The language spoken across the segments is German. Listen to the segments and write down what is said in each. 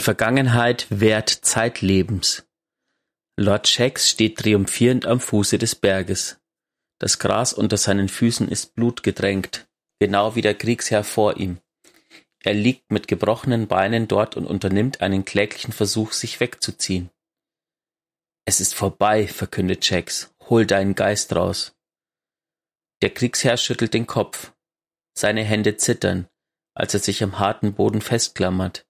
Vergangenheit währt zeitlebens. Lord Shax steht triumphierend am Fuße des Berges. Das Gras unter seinen Füßen ist blutgedrängt, genau wie der Kriegsherr vor ihm. Er liegt mit gebrochenen Beinen dort und unternimmt einen kläglichen Versuch, sich wegzuziehen. Es ist vorbei, verkündet Jax. Hol deinen Geist raus. Der Kriegsherr schüttelt den Kopf. Seine Hände zittern, als er sich am harten Boden festklammert.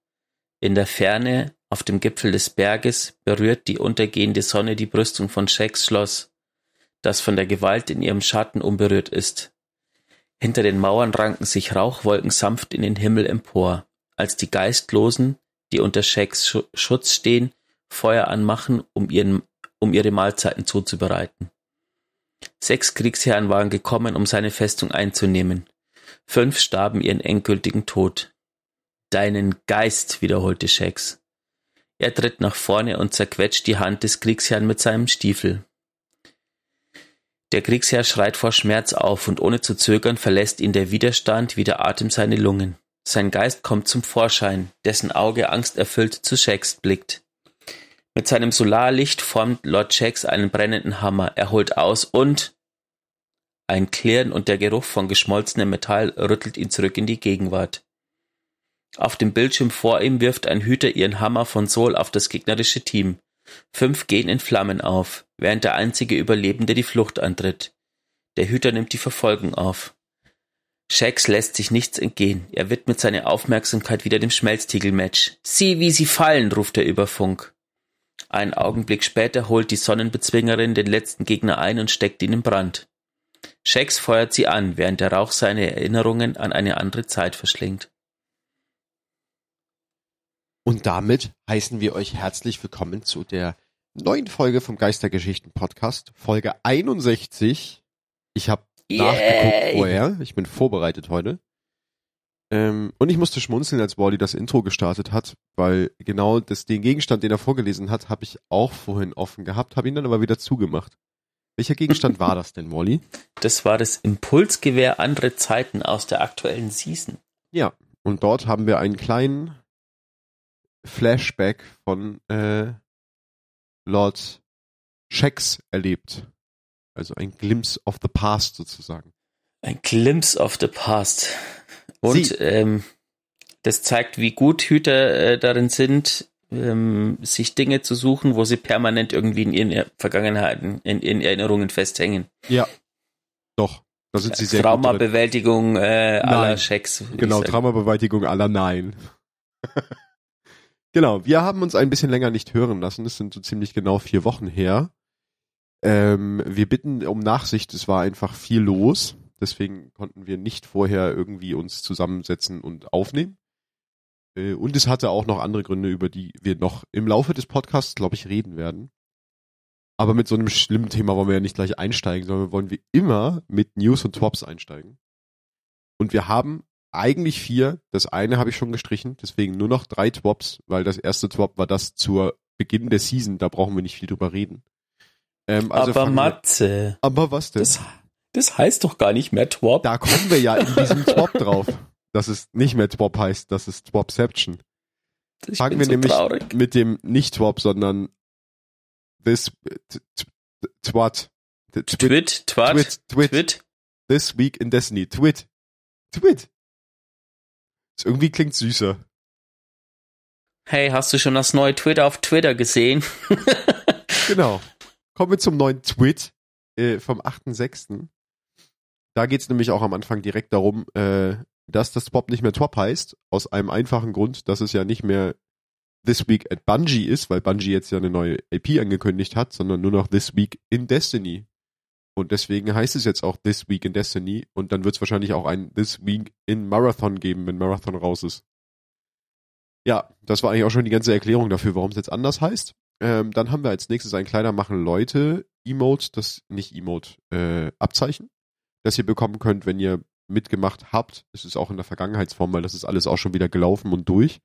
In der Ferne, auf dem Gipfel des Berges, berührt die untergehende Sonne die Brüstung von Shakes Schloss, das von der Gewalt in ihrem Schatten unberührt ist. Hinter den Mauern ranken sich Rauchwolken sanft in den Himmel empor, als die Geistlosen, die unter Shakes Schutz stehen, Feuer anmachen, um, ihren, um ihre Mahlzeiten zuzubereiten. Sechs Kriegsherren waren gekommen, um seine Festung einzunehmen. Fünf starben ihren endgültigen Tod. Deinen Geist, wiederholte Shax. Er tritt nach vorne und zerquetscht die Hand des Kriegsherrn mit seinem Stiefel. Der Kriegsherr schreit vor Schmerz auf und ohne zu zögern verlässt ihn der Widerstand wie der Atem seine Lungen. Sein Geist kommt zum Vorschein, dessen Auge angsterfüllt zu Shax blickt. Mit seinem Solarlicht formt Lord Shax einen brennenden Hammer. Er holt aus und ein Klirren und der Geruch von geschmolzenem Metall rüttelt ihn zurück in die Gegenwart. Auf dem Bildschirm vor ihm wirft ein Hüter ihren Hammer von Sol auf das gegnerische Team. Fünf gehen in Flammen auf, während der einzige Überlebende die Flucht antritt. Der Hüter nimmt die Verfolgung auf. Shax lässt sich nichts entgehen. Er widmet seine Aufmerksamkeit wieder dem Schmelztiegelmatch. Sieh, wie sie fallen, ruft er über Funk. Einen Augenblick später holt die Sonnenbezwingerin den letzten Gegner ein und steckt ihn in Brand. Shax feuert sie an, während der Rauch seine Erinnerungen an eine andere Zeit verschlingt. Und damit heißen wir euch herzlich willkommen zu der neuen Folge vom Geistergeschichten Podcast, Folge 61. Ich habe nachgeguckt vorher, ich bin vorbereitet heute. Ähm, und ich musste schmunzeln, als Wally das Intro gestartet hat, weil genau das, den Gegenstand, den er vorgelesen hat, habe ich auch vorhin offen gehabt, habe ihn dann aber wieder zugemacht. Welcher Gegenstand war das denn, Wally? Das war das Impulsgewehr andere Zeiten aus der aktuellen Season. Ja, und dort haben wir einen kleinen Flashback von äh, Lord Shax erlebt. Also ein Glimpse of the Past sozusagen. Ein Glimpse of the Past. Und ähm, das zeigt, wie gut Hüter äh, darin sind, ähm, sich Dinge zu suchen, wo sie permanent irgendwie in ihren Vergangenheiten, in ihren Erinnerungen festhängen. Ja, doch. Da sind sie sehr Traumabewältigung äh, aller Schecks. Genau, Traumabewältigung aller Nein. genau, wir haben uns ein bisschen länger nicht hören lassen. Das sind so ziemlich genau vier Wochen her. Ähm, wir bitten um Nachsicht. Es war einfach viel los. Deswegen konnten wir nicht vorher irgendwie uns zusammensetzen und aufnehmen. Äh, und es hatte auch noch andere Gründe, über die wir noch im Laufe des Podcasts, glaube ich, reden werden. Aber mit so einem schlimmen Thema wollen wir ja nicht gleich einsteigen, sondern wollen wir immer mit News und Twops einsteigen. Und wir haben eigentlich vier. Das eine habe ich schon gestrichen, deswegen nur noch drei Twops, weil das erste Twop war das zur Beginn der Season, da brauchen wir nicht viel drüber reden. Ähm, also aber Matze. Aber was denn? Das, das heißt doch gar nicht mehr Twop. Da kommen wir ja in diesem Twop drauf dass es nicht mehr Twop heißt, das ist Twopception. Ich Fangen wir so nämlich traurig. mit dem nicht Twop, sondern this twat. Twit, twat, twit, twit, twit. This week in Destiny. Twit. Twit. Irgendwie klingt süßer. Hey, hast du schon das neue Twitter auf Twitter gesehen? genau. Kommen wir zum neuen Twit äh, vom 8.6. Da geht's nämlich auch am Anfang direkt darum, äh, dass das Pop nicht mehr Top heißt, aus einem einfachen Grund, dass es ja nicht mehr This Week at Bungie ist, weil Bungie jetzt ja eine neue AP angekündigt hat, sondern nur noch This Week in Destiny. Und deswegen heißt es jetzt auch This Week in Destiny und dann wird es wahrscheinlich auch ein This Week in Marathon geben, wenn Marathon raus ist. Ja, das war eigentlich auch schon die ganze Erklärung dafür, warum es jetzt anders heißt. Ähm, dann haben wir als nächstes ein kleiner machen Leute Emote, das nicht Emote, äh, Abzeichen, das ihr bekommen könnt, wenn ihr mitgemacht habt. Es ist auch in der Vergangenheitsform, weil das ist alles auch schon wieder gelaufen und durch.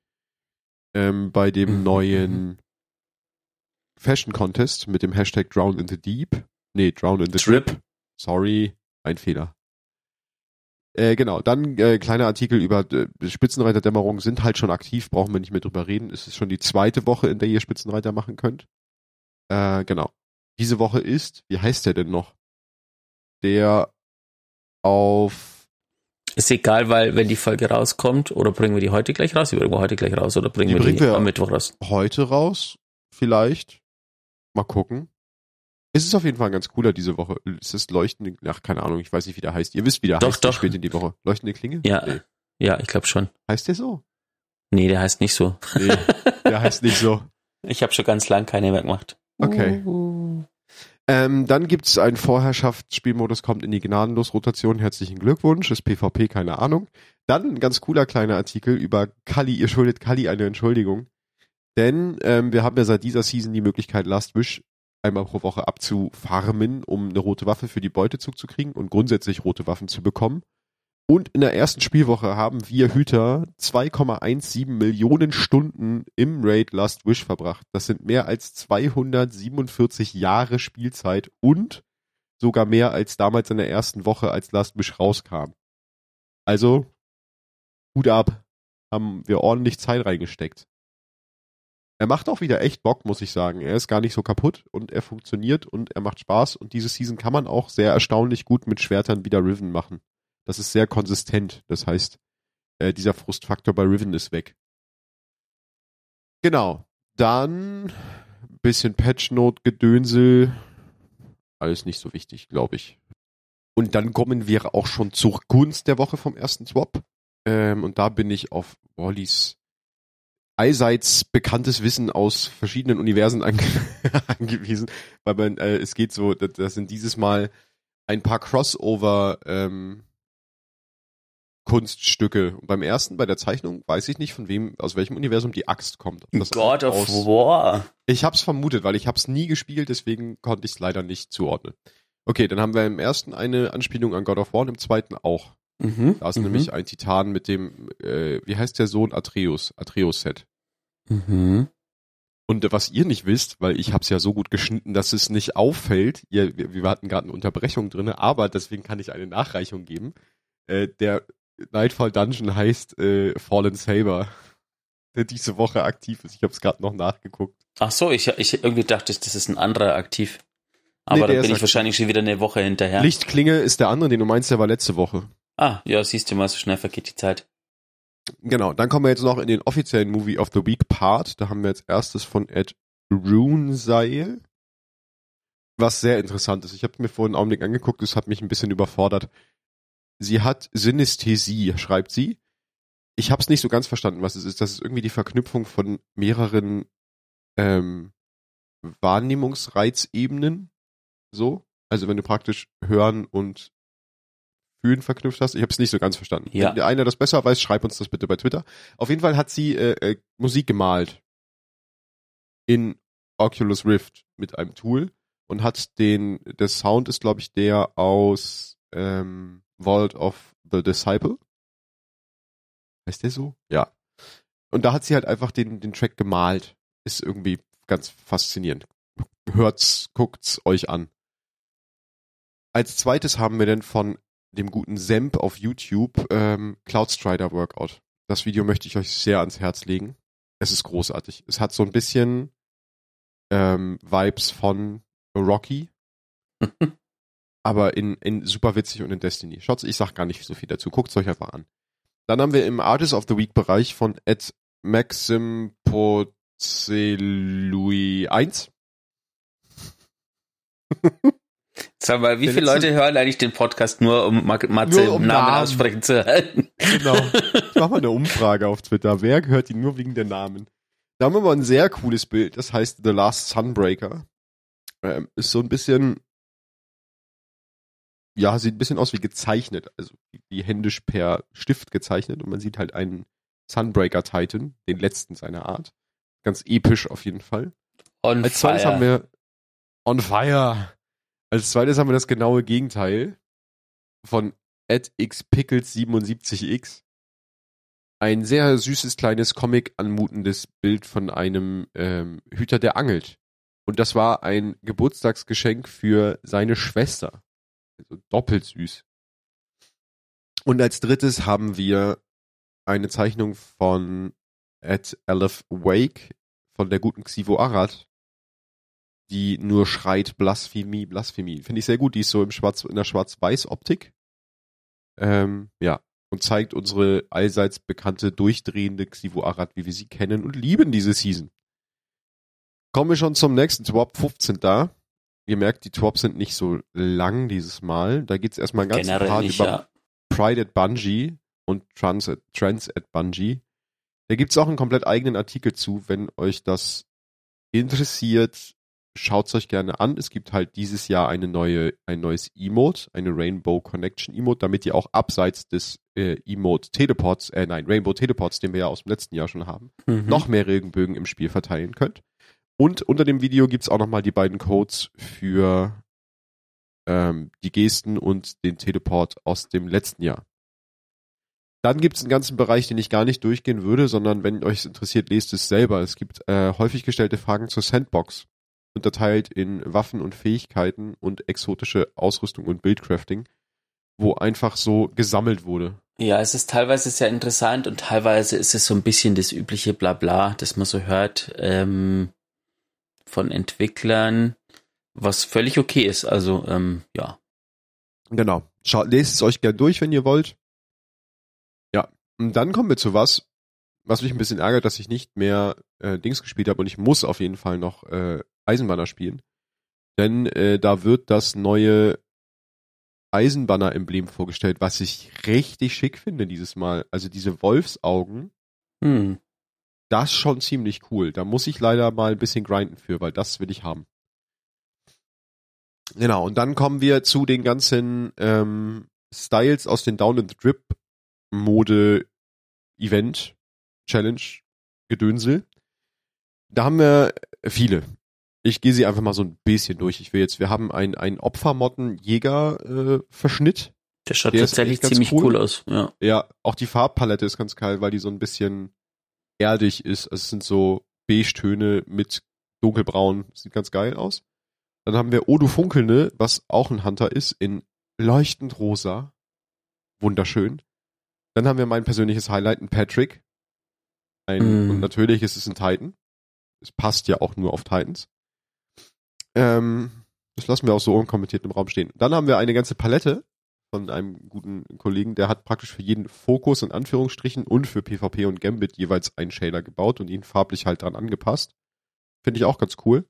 Ähm, bei dem mhm. neuen Fashion Contest mit dem Hashtag Drown in the Deep. Nee, Drown in the Trip. Sorry, ein Fehler. Äh, genau, dann äh, kleiner Artikel über äh, Spitzenreiterdämmerung sind halt schon aktiv, brauchen wir nicht mehr drüber reden. Es ist schon die zweite Woche, in der ihr Spitzenreiter machen könnt. Äh, genau. Diese Woche ist, wie heißt der denn noch? Der auf Ist egal, weil wenn die Folge rauskommt, oder bringen wir die heute gleich raus? Die bringen wir heute gleich raus oder bringen Die wir bringen die wir- am Mittwoch raus? heute raus, vielleicht. Mal gucken. Es ist auf jeden Fall ein ganz cooler diese Woche. Es ist leuchtende, ach, keine Ahnung, ich weiß nicht, wie der heißt. Ihr wisst, wie der Doch, heißt, doch. spielt in die Woche. Leuchtende Klinge? Ja. Nee. Ja, ich glaube schon. Heißt der so? Nee, der heißt nicht so. Nee, der heißt nicht so. Ich habe schon ganz lang keine mehr gemacht. Okay. Uh. Ähm, dann gibt's einen Vorherrschaftsspielmodus, kommt in die Gnadenlos-Rotation. Herzlichen Glückwunsch, ist PvP, keine Ahnung. Dann ein ganz cooler kleiner Artikel über Kali. Ihr schuldet Kali eine Entschuldigung. Denn ähm, wir haben ja seit dieser Season die Möglichkeit, Last Wish einmal pro Woche abzufarmen, um eine rote Waffe für die Beutezug zu kriegen und grundsätzlich rote Waffen zu bekommen. Und in der ersten Spielwoche haben wir Hüter 2,17 Millionen Stunden im Raid Last Wish verbracht. Das sind mehr als 247 Jahre Spielzeit und sogar mehr als damals in der ersten Woche, als Last Wish rauskam. Also, Hut ab, haben wir ordentlich Zeit reingesteckt. Er macht auch wieder echt Bock, muss ich sagen. Er ist gar nicht so kaputt und er funktioniert und er macht Spaß und diese Season kann man auch sehr erstaunlich gut mit Schwertern wieder Riven machen. Das ist sehr konsistent. Das heißt, äh, dieser Frustfaktor bei Riven ist weg. Genau. Dann bisschen Patchnote-Gedönsel. Alles nicht so wichtig, glaube ich. Und dann kommen wir auch schon zur Gunst der Woche vom ersten Swap. Ähm, und da bin ich auf Wallys allseits bekanntes Wissen aus verschiedenen Universen ange angewiesen, weil man, äh, es geht so, das, das sind dieses Mal ein paar Crossover ähm, Kunststücke. Und beim ersten, bei der Zeichnung, weiß ich nicht, von wem, aus welchem Universum die Axt kommt. God of aus- War. ich hab's vermutet, weil ich hab's nie gespielt, deswegen konnte ich es leider nicht zuordnen. Okay, dann haben wir im ersten eine Anspielung an God of War und im zweiten auch. Mhm. Da ist mhm. nämlich ein Titan mit dem, äh, wie heißt der Sohn Atreus, Atreus-Set. Mhm. Und was ihr nicht wisst, weil ich hab's ja so gut geschnitten, dass es nicht auffällt, ihr, wir, wir hatten gerade eine Unterbrechung drinne, aber deswegen kann ich eine Nachreichung geben. Äh, der Nightfall Dungeon heißt äh, Fallen Saber, der diese Woche aktiv ist. Ich habe es gerade noch nachgeguckt. Ach so, ich, ich irgendwie dachte, das ist ein anderer aktiv. Aber Nee, da der bin ist ich aktiv. wahrscheinlich schon wieder eine Woche hinterher. Lichtklinge ist der andere, den du meinst, der war letzte Woche. Ah, ja, siehst du mal, so schnell vergeht die Zeit. Genau, dann kommen wir jetzt noch in den offiziellen Movie of the Week Part. Da haben wir jetzt erstes von Ed Runeseil. Was sehr interessant ist. Ich habe mir vorhin einen Augenblick angeguckt, es hat mich ein bisschen überfordert. Sie hat Synästhesie, schreibt sie. Ich habe es nicht so ganz verstanden, was es ist. Das ist irgendwie die Verknüpfung von mehreren ähm, Wahrnehmungsreizebenen. So. Also wenn du praktisch hören und fühlen verknüpft hast. Ich habe es nicht so ganz verstanden. Ja. Wenn der einer das besser weiß, schreib uns das bitte bei Twitter. Auf jeden Fall hat sie äh, äh, Musik gemalt in Oculus Rift mit einem Tool und hat den, der Sound ist glaube ich der aus ähm, Vault of the Disciple. Heißt der so? Ja. Und da hat sie halt einfach den, den Track gemalt. Ist irgendwie ganz faszinierend. Hört's, guckt's euch an. Als zweites haben wir dann von dem guten Semp auf YouTube ähm, Cloud Strider Workout. Das Video möchte ich euch sehr ans Herz legen. Es ist großartig. Es hat so ein bisschen ähm, Vibes von Rocky, aber in, in super witzig und in Destiny. Schaut's, ich sag gar nicht so viel dazu. Guckt's euch einfach an. Dann haben wir im Artist of the Week Bereich von Ed Maxim Pozelui 1. Sag mal, wie viele Leute hören eigentlich den Podcast nur, um Ma- Matze Nur um Namen, Namen. aussprechen zu hören? Genau. Ich mach mal eine Umfrage auf Twitter. Wer hört ihn nur wegen der Namen? Da haben wir mal ein sehr cooles Bild. Das heißt The Last Sunbreaker. Ähm, ist so ein bisschen, ja, sieht ein bisschen aus wie gezeichnet. Also wie- händisch per Stift gezeichnet. Und man sieht halt einen Sunbreaker Titan, den letzten seiner Art. Ganz episch auf jeden Fall. On Als zweites fire. haben wir On Fire. Als zweites haben wir das genaue Gegenteil von xpickles77x. Ein sehr süßes, kleines Comic anmutendes Bild von einem ähm, Hüter, der angelt. Und das war ein Geburtstagsgeschenk für seine Schwester. Also doppelt süß. Und als drittes haben wir eine Zeichnung von Ed Aleph Wake von der guten Xivo Arad, die nur schreit Blasphemie, Blasphemie. Finde ich sehr gut. Die ist so im Schwarz, in der Schwarz-Weiß-Optik. Ähm, ja. Und zeigt unsere allseits bekannte durchdrehende Xivo Arad, wie wir sie kennen und lieben diese Season. Kommen wir schon zum nächsten Twop, 15 da. Ihr merkt, die Twops sind nicht so lang dieses Mal. Da geht's erstmal ganz Generell nicht, über ja. Pride at Bungie und Trans at, Trans at Bungie. Da gibt's auch einen komplett eigenen Artikel zu, wenn euch das interessiert. Schaut's euch gerne an. Es gibt halt dieses Jahr eine neue, ein neues Emote, eine Rainbow Connection Emote, damit ihr auch abseits des äh, Emote Teleports, äh, nein, Rainbow Teleports, den wir ja aus dem letzten Jahr schon haben, Mhm. noch mehr Regenbögen im Spiel verteilen könnt. Und unter dem Video gibt's auch nochmal die beiden Codes für ähm, die Gesten und den Teleport aus dem letzten Jahr. Dann gibt's einen ganzen Bereich, den ich gar nicht durchgehen würde, sondern wenn euch es interessiert, lest es selber. Es gibt äh, häufig gestellte Fragen zur Sandbox, unterteilt in Waffen und Fähigkeiten und exotische Ausrüstung und Buildcrafting, wo einfach so gesammelt wurde. Ja, es ist teilweise sehr interessant und teilweise ist es so ein bisschen das übliche Blabla, das man so hört ähm, von Entwicklern, was völlig okay ist. Also ähm, ja, Genau. Schaut, lest es euch gern durch, wenn ihr wollt. Ja. Und dann kommen wir zu was, was mich ein bisschen ärgert, dass ich nicht mehr äh, Dings gespielt habe und ich muss auf jeden Fall noch äh, Eisenbanner spielen. Denn äh, da wird das neue Eisenbanner-Emblem vorgestellt, was ich richtig schick finde dieses Mal. Also diese Wolfsaugen, hm. das ist schon ziemlich cool. Da muss ich leider mal ein bisschen grinden für, weil das will ich haben. Genau, und dann kommen wir zu den ganzen ähm, Styles aus den Down and Drip Mode Event Challenge Gedönsel. Da haben wir viele. Ich gehe sie einfach mal so ein bisschen durch. Ich will jetzt, wir haben einen, einen Opfermotten-Jäger äh, Verschnitt. der schaut Der tatsächlich ziemlich cool. cool. aus. Ja. Ja, auch die Farbpalette ist ganz geil, weil die so ein bisschen erdig ist. Also es sind so Beige-Töne mit dunkelbraun. Sieht ganz geil aus. Dann haben wir Odo Funkelnde, was auch ein Hunter ist, in leuchtend rosa. Wunderschön. Dann haben wir mein persönliches Highlight, ein Patrick. Ein, Mm. Und natürlich ist es ein Titan. Es passt ja auch nur auf Titans. Ähm, das lassen wir auch so unkommentiert im Raum stehen. Dann haben wir eine ganze Palette von einem guten Kollegen, der hat praktisch für jeden Fokus in Anführungsstrichen und für PvP und Gambit jeweils einen Shader gebaut und ihn farblich halt dran angepasst. Finde ich auch ganz cool.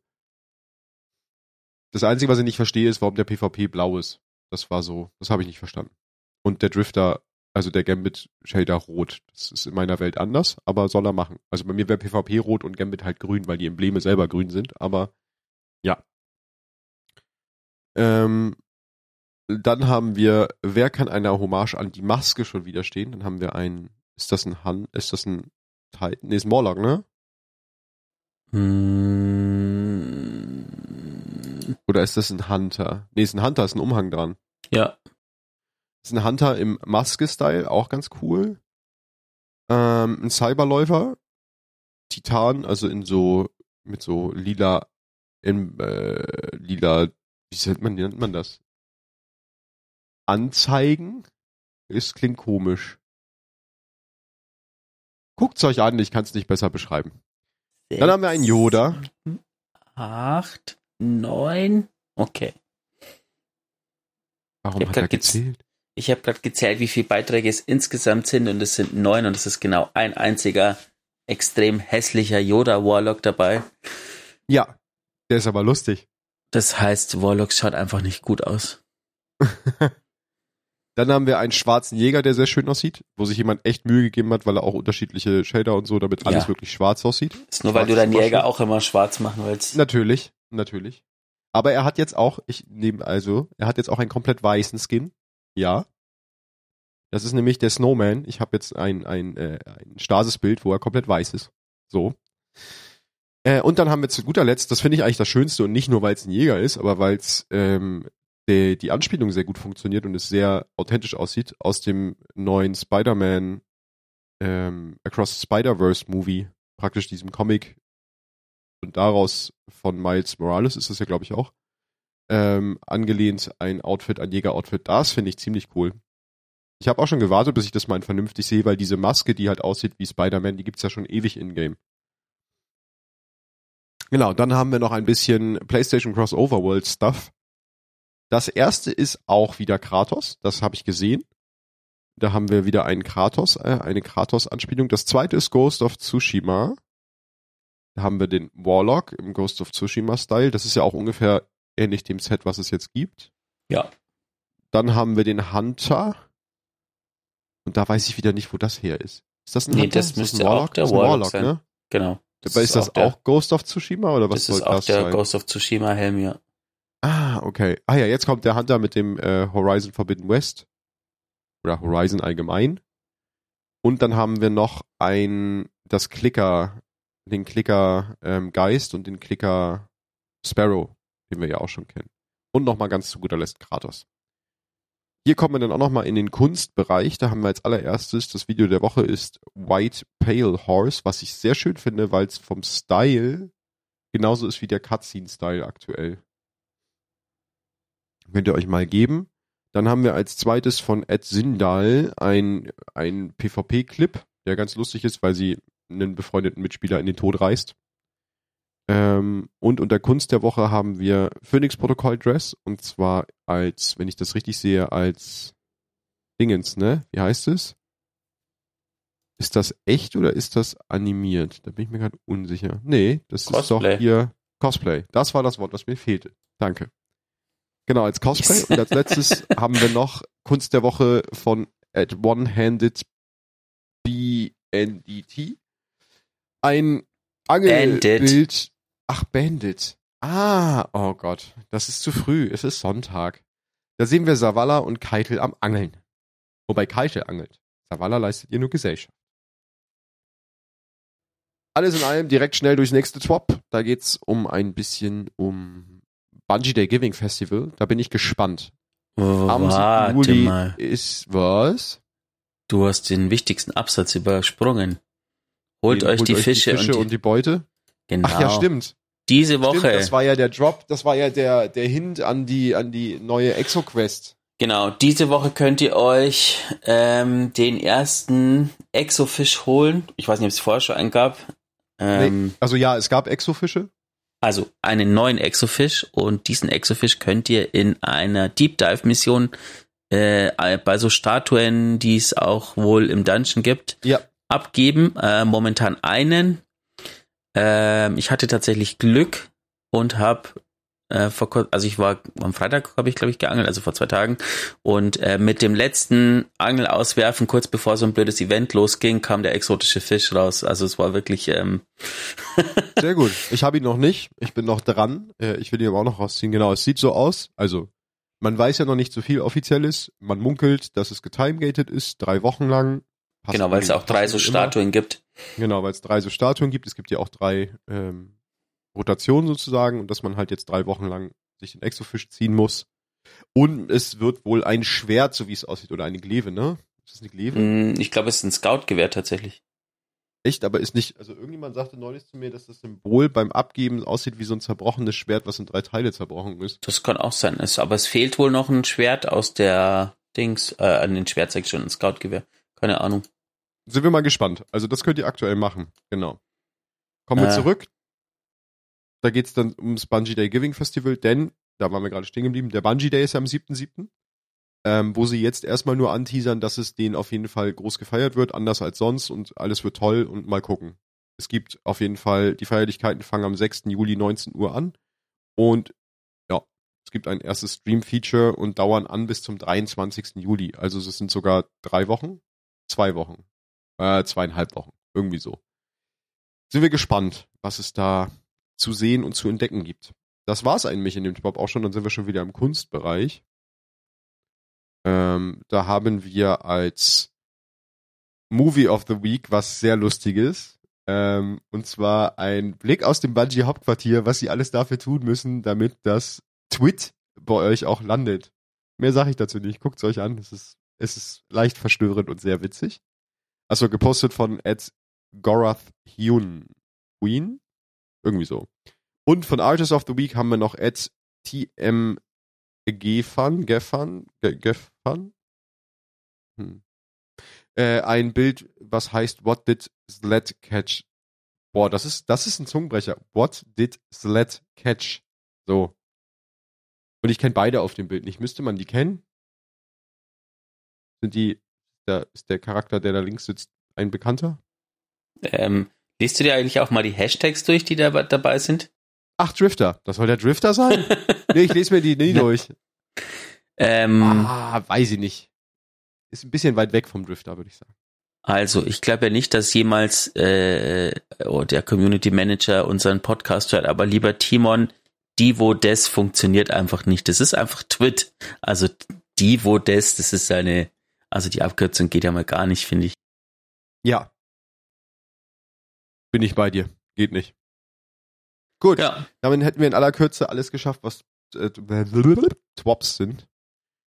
Das Einzige, was ich nicht verstehe, ist, warum der PvP blau ist. Das war so, das habe ich nicht verstanden. Und der Drifter, also der Gambit Shader rot. Das ist in meiner Welt anders, aber soll er machen. Also bei mir wäre PvP rot und Gambit halt grün, weil die Embleme selber grün sind, aber ja. Ähm, dann haben wir, wer kann einer Hommage an die Maske schon widerstehen? Dann haben wir einen, ist das ein Han, ist das ein Titan? Nee, ist ein Morlock, ne? Hm. Oder ist das ein Hunter? Nee, ist ein Hunter, ist ein Umhang dran. Ja. Ist ein Hunter im Maske-Style, auch ganz cool. Ähm, ein Cyberläufer, Titan, also in so, mit so lila, in, äh, lila, wie nennt man, wie nennt man das? Anzeigen? Es klingt komisch. Guckt's euch an, ich kann's nicht besser beschreiben. Dann haben wir einen Yoda. Acht, neun. Okay. Warum hab hat er gezählt? Ich habe gerade gezählt, wie viele Beiträge es insgesamt sind und es sind neun und es ist genau ein einziger extrem hässlicher Yoda Warlock dabei. Ja, der ist aber lustig. Das heißt, Warlock schaut einfach nicht gut aus. Dann haben wir einen schwarzen Jäger, der sehr schön aussieht, wo sich jemand echt Mühe gegeben hat, weil er auch unterschiedliche Shader und so, damit alles Ja. wirklich schwarz aussieht. Ist nur weil Schwarz du deinen Jäger schön. auch immer schwarz machen willst. Natürlich, natürlich. Aber er hat jetzt auch, ich nehme also, er hat jetzt auch einen komplett weißen Skin. Ja. Das ist nämlich der Snowman. Ich habe jetzt ein, ein, äh, ein Stasisbild, wo er komplett weiß ist. So. Äh, und dann haben wir zu guter Letzt, das finde ich eigentlich das Schönste und nicht nur, weil es ein Jäger ist, aber weil es ähm, die, die Anspielung sehr gut funktioniert und es sehr authentisch aussieht, aus dem neuen Spider-Man ähm, Across Spider-Verse Movie, praktisch diesem Comic und daraus von Miles Morales ist das ja, glaube ich, auch, ähm, angelehnt ein Outfit, ein Jäger-Outfit. Das finde ich ziemlich cool. Ich habe auch schon gewartet, bis ich das mal vernünftig sehe, weil diese Maske, die halt aussieht wie Spider-Man, die gibt's ja schon ewig in-game. Genau, dann haben wir noch ein bisschen PlayStation Crossover World Stuff. Das erste ist auch wieder Kratos, das habe ich gesehen. Da haben wir wieder einen Kratos, äh, eine Kratos-Anspielung. Das zweite ist Ghost of Tsushima. Da haben wir den Warlock im Ghost of Tsushima-Style. Das ist ja auch ungefähr ähnlich dem Set, was es jetzt gibt. Ja. Dann haben wir den Hunter. Und da weiß ich wieder nicht, wo das her ist. Ist das ein Nee, Hunter? das Ist müsste auch der Das ist ein Warlock sein. Ne? Genau. Aber ist, das der, auch Ghost of Tsushima oder was Das soll ist auch das der sein? Ghost of Tsushima Helm, ja. Ah, okay. Ah ja, jetzt kommt der Hunter mit dem äh, Horizon Forbidden West. Oder Horizon allgemein. Und dann haben wir noch ein, das Klicker, den Klicker ähm, Geist und den Klicker Sparrow, den wir ja auch schon kennen. Und nochmal ganz zu guter Letzt Kratos. Hier kommen wir dann auch nochmal in den Kunstbereich. Da haben wir als allererstes, das Video der Woche ist White Pale Horse, was ich sehr schön finde, weil es vom Style genauso ist wie der Cutscene-Style aktuell. Könnt ihr euch mal geben. Dann haben wir als zweites von Ed Sindal ein, ein PvP-Clip, der ganz lustig ist, weil sie einen befreundeten Mitspieler in den Tod reißt. Ähm, und unter Kunst der Woche haben wir Phoenix Protocol Dress und zwar als, wenn ich das richtig sehe, als Dingens, ne? Wie heißt es? Ist das echt oder ist das animiert? Da bin ich mir gerade unsicher. Nee, das ist Cosplay. doch hier Cosplay. Das war das Wort, was mir fehlte. Danke. Genau, als Cosplay. Und als letztes haben wir noch Kunst der Woche von at One-Handed BNDT. Ein Angelbild. Ach, Bandit. Ah, oh Gott. Das ist zu früh. Es ist Sonntag. Da sehen wir Savala und Keitel am Angeln. Wobei Keitel angelt. Savala leistet ihr nur Gesellschaft. Alles in allem direkt schnell durchs nächste Twop. Da geht's um ein bisschen um Bungee Day Giving Festival. Da bin ich gespannt. Am 7. Warte Juli mal. ist was? Du hast den wichtigsten Absatz übersprungen. Holt Den- euch die Fische, die Fische und, und die Beute. Genau. Ach ja, stimmt. Diese Woche. Stimmt, das war ja der Drop, das war ja der, der Hint an die, an die neue ExoQuest. Genau, diese Woche könnt ihr euch ähm, den ersten Exofisch holen. Ich weiß nicht, ob es vorher schon einen gab. Ähm, Also ja, es gab Exofische. Also einen neuen Exofisch und diesen Exofisch könnt ihr in einer Deep Dive Mission äh, bei so Statuen, die es auch wohl im Dungeon gibt, Ja. abgeben. Äh, momentan einen. Ähm, ich hatte tatsächlich Glück und habe äh, vor kur- also ich war am Freitag habe ich glaube ich geangelt, also vor zwei Tagen und äh, mit dem letzten Angel auswerfen kurz bevor so ein blödes Event losging, kam der exotische Fisch raus. Also es war wirklich ähm, Sehr gut. Ich habe ihn noch nicht. Ich bin noch dran. Äh, Ich will ihn aber auch noch rausziehen. Genau, es sieht so aus. Also, man weiß ja noch nicht so viel Offizielles. Man munkelt, dass es getimegated ist, drei Wochen lang. Genau, weil es auch drei so passend immer. Statuen gibt. Genau, weil es drei so Statuen gibt. Es gibt ja auch drei ähm, Rotationen sozusagen und dass man halt jetzt drei Wochen lang sich den Exofisch ziehen muss. Und es wird wohl ein Schwert, so wie es aussieht, oder eine Gleve, ne? Ist das eine Gleve? Mm, Ich glaube, es ist ein Scout-Gewehr tatsächlich. Echt, aber ist nicht, also irgendjemand sagte neulich zu mir, dass das Symbol beim Abgeben aussieht wie so ein zerbrochenes Schwert, was in drei Teile zerbrochen ist. Das kann auch sein. Es, aber es fehlt wohl noch ein Schwert aus der Dings, äh, an den Schwert sag ich schon, ein Scout-Gewehr. Keine Ahnung. Sind wir mal gespannt. Also das könnt ihr aktuell machen. Genau. Kommen wir Äh. zurück. Da geht's dann ums Bungee Day Giving Festival, denn, da waren wir gerade stehen geblieben, der Bungee Day ist ja am 7.7., ähm, wo sie jetzt erstmal nur anteasern, dass es den auf jeden Fall groß gefeiert wird, anders als sonst und alles wird toll und mal gucken. Es gibt auf jeden Fall, die Feierlichkeiten fangen am 6. Juli 19 Uhr an und ja, es gibt ein erstes Stream-Feature und dauern an bis zum 23. Juli. Also es sind sogar drei Wochen, zwei Wochen, äh, zweieinhalb Wochen, irgendwie so. Sind wir gespannt, was es da zu sehen und zu entdecken gibt. Das war's eigentlich in dem Top auch schon, dann sind wir schon wieder im Kunstbereich. Ähm, da haben wir als Movie of the Week was sehr lustiges. Ähm, und zwar ein Blick aus dem Bungee Hauptquartier, was sie alles dafür tun müssen, damit das Twit bei euch auch landet. Mehr sage ich dazu nicht. Guckt's euch an. Es ist, es ist leicht verstörend und sehr witzig. Also gepostet von Ed Gorath Hyun. Queen? Irgendwie so. Und von Artist of the Week haben wir noch Ed TM Gefan, Gefan, Ge- Gefan. Hm. Äh, ein Bild, was heißt What did Sled catch? Boah, das ist, das ist ein Zungenbrecher. What did Sled catch? So. Und ich kenne beide auf dem Bild nicht. Müsste man die kennen? Sind die, da ist der Charakter, der da links sitzt, ein Bekannter? Ähm, liest du dir eigentlich auch mal die Hashtags durch, die da dabei sind? Ach, Drifter. Das soll der Drifter sein? nee, ich lese mir die nie durch. Ähm, ah, weiß ich nicht. Ist ein bisschen weit weg vom Drifter, würde ich sagen. Also, ich glaube ja nicht, dass jemals äh, oh, der Community Manager unseren Podcast hört, aber lieber Timon, Divo Des funktioniert einfach nicht. Das ist einfach Twit. Also Divo Des, das ist eine, also die Abkürzung geht ja mal gar nicht, finde ich. Ja. Bin ich bei dir. Geht nicht. Gut. Ja. Damit hätten wir in aller Kürze alles geschafft, was äh, Twops sind.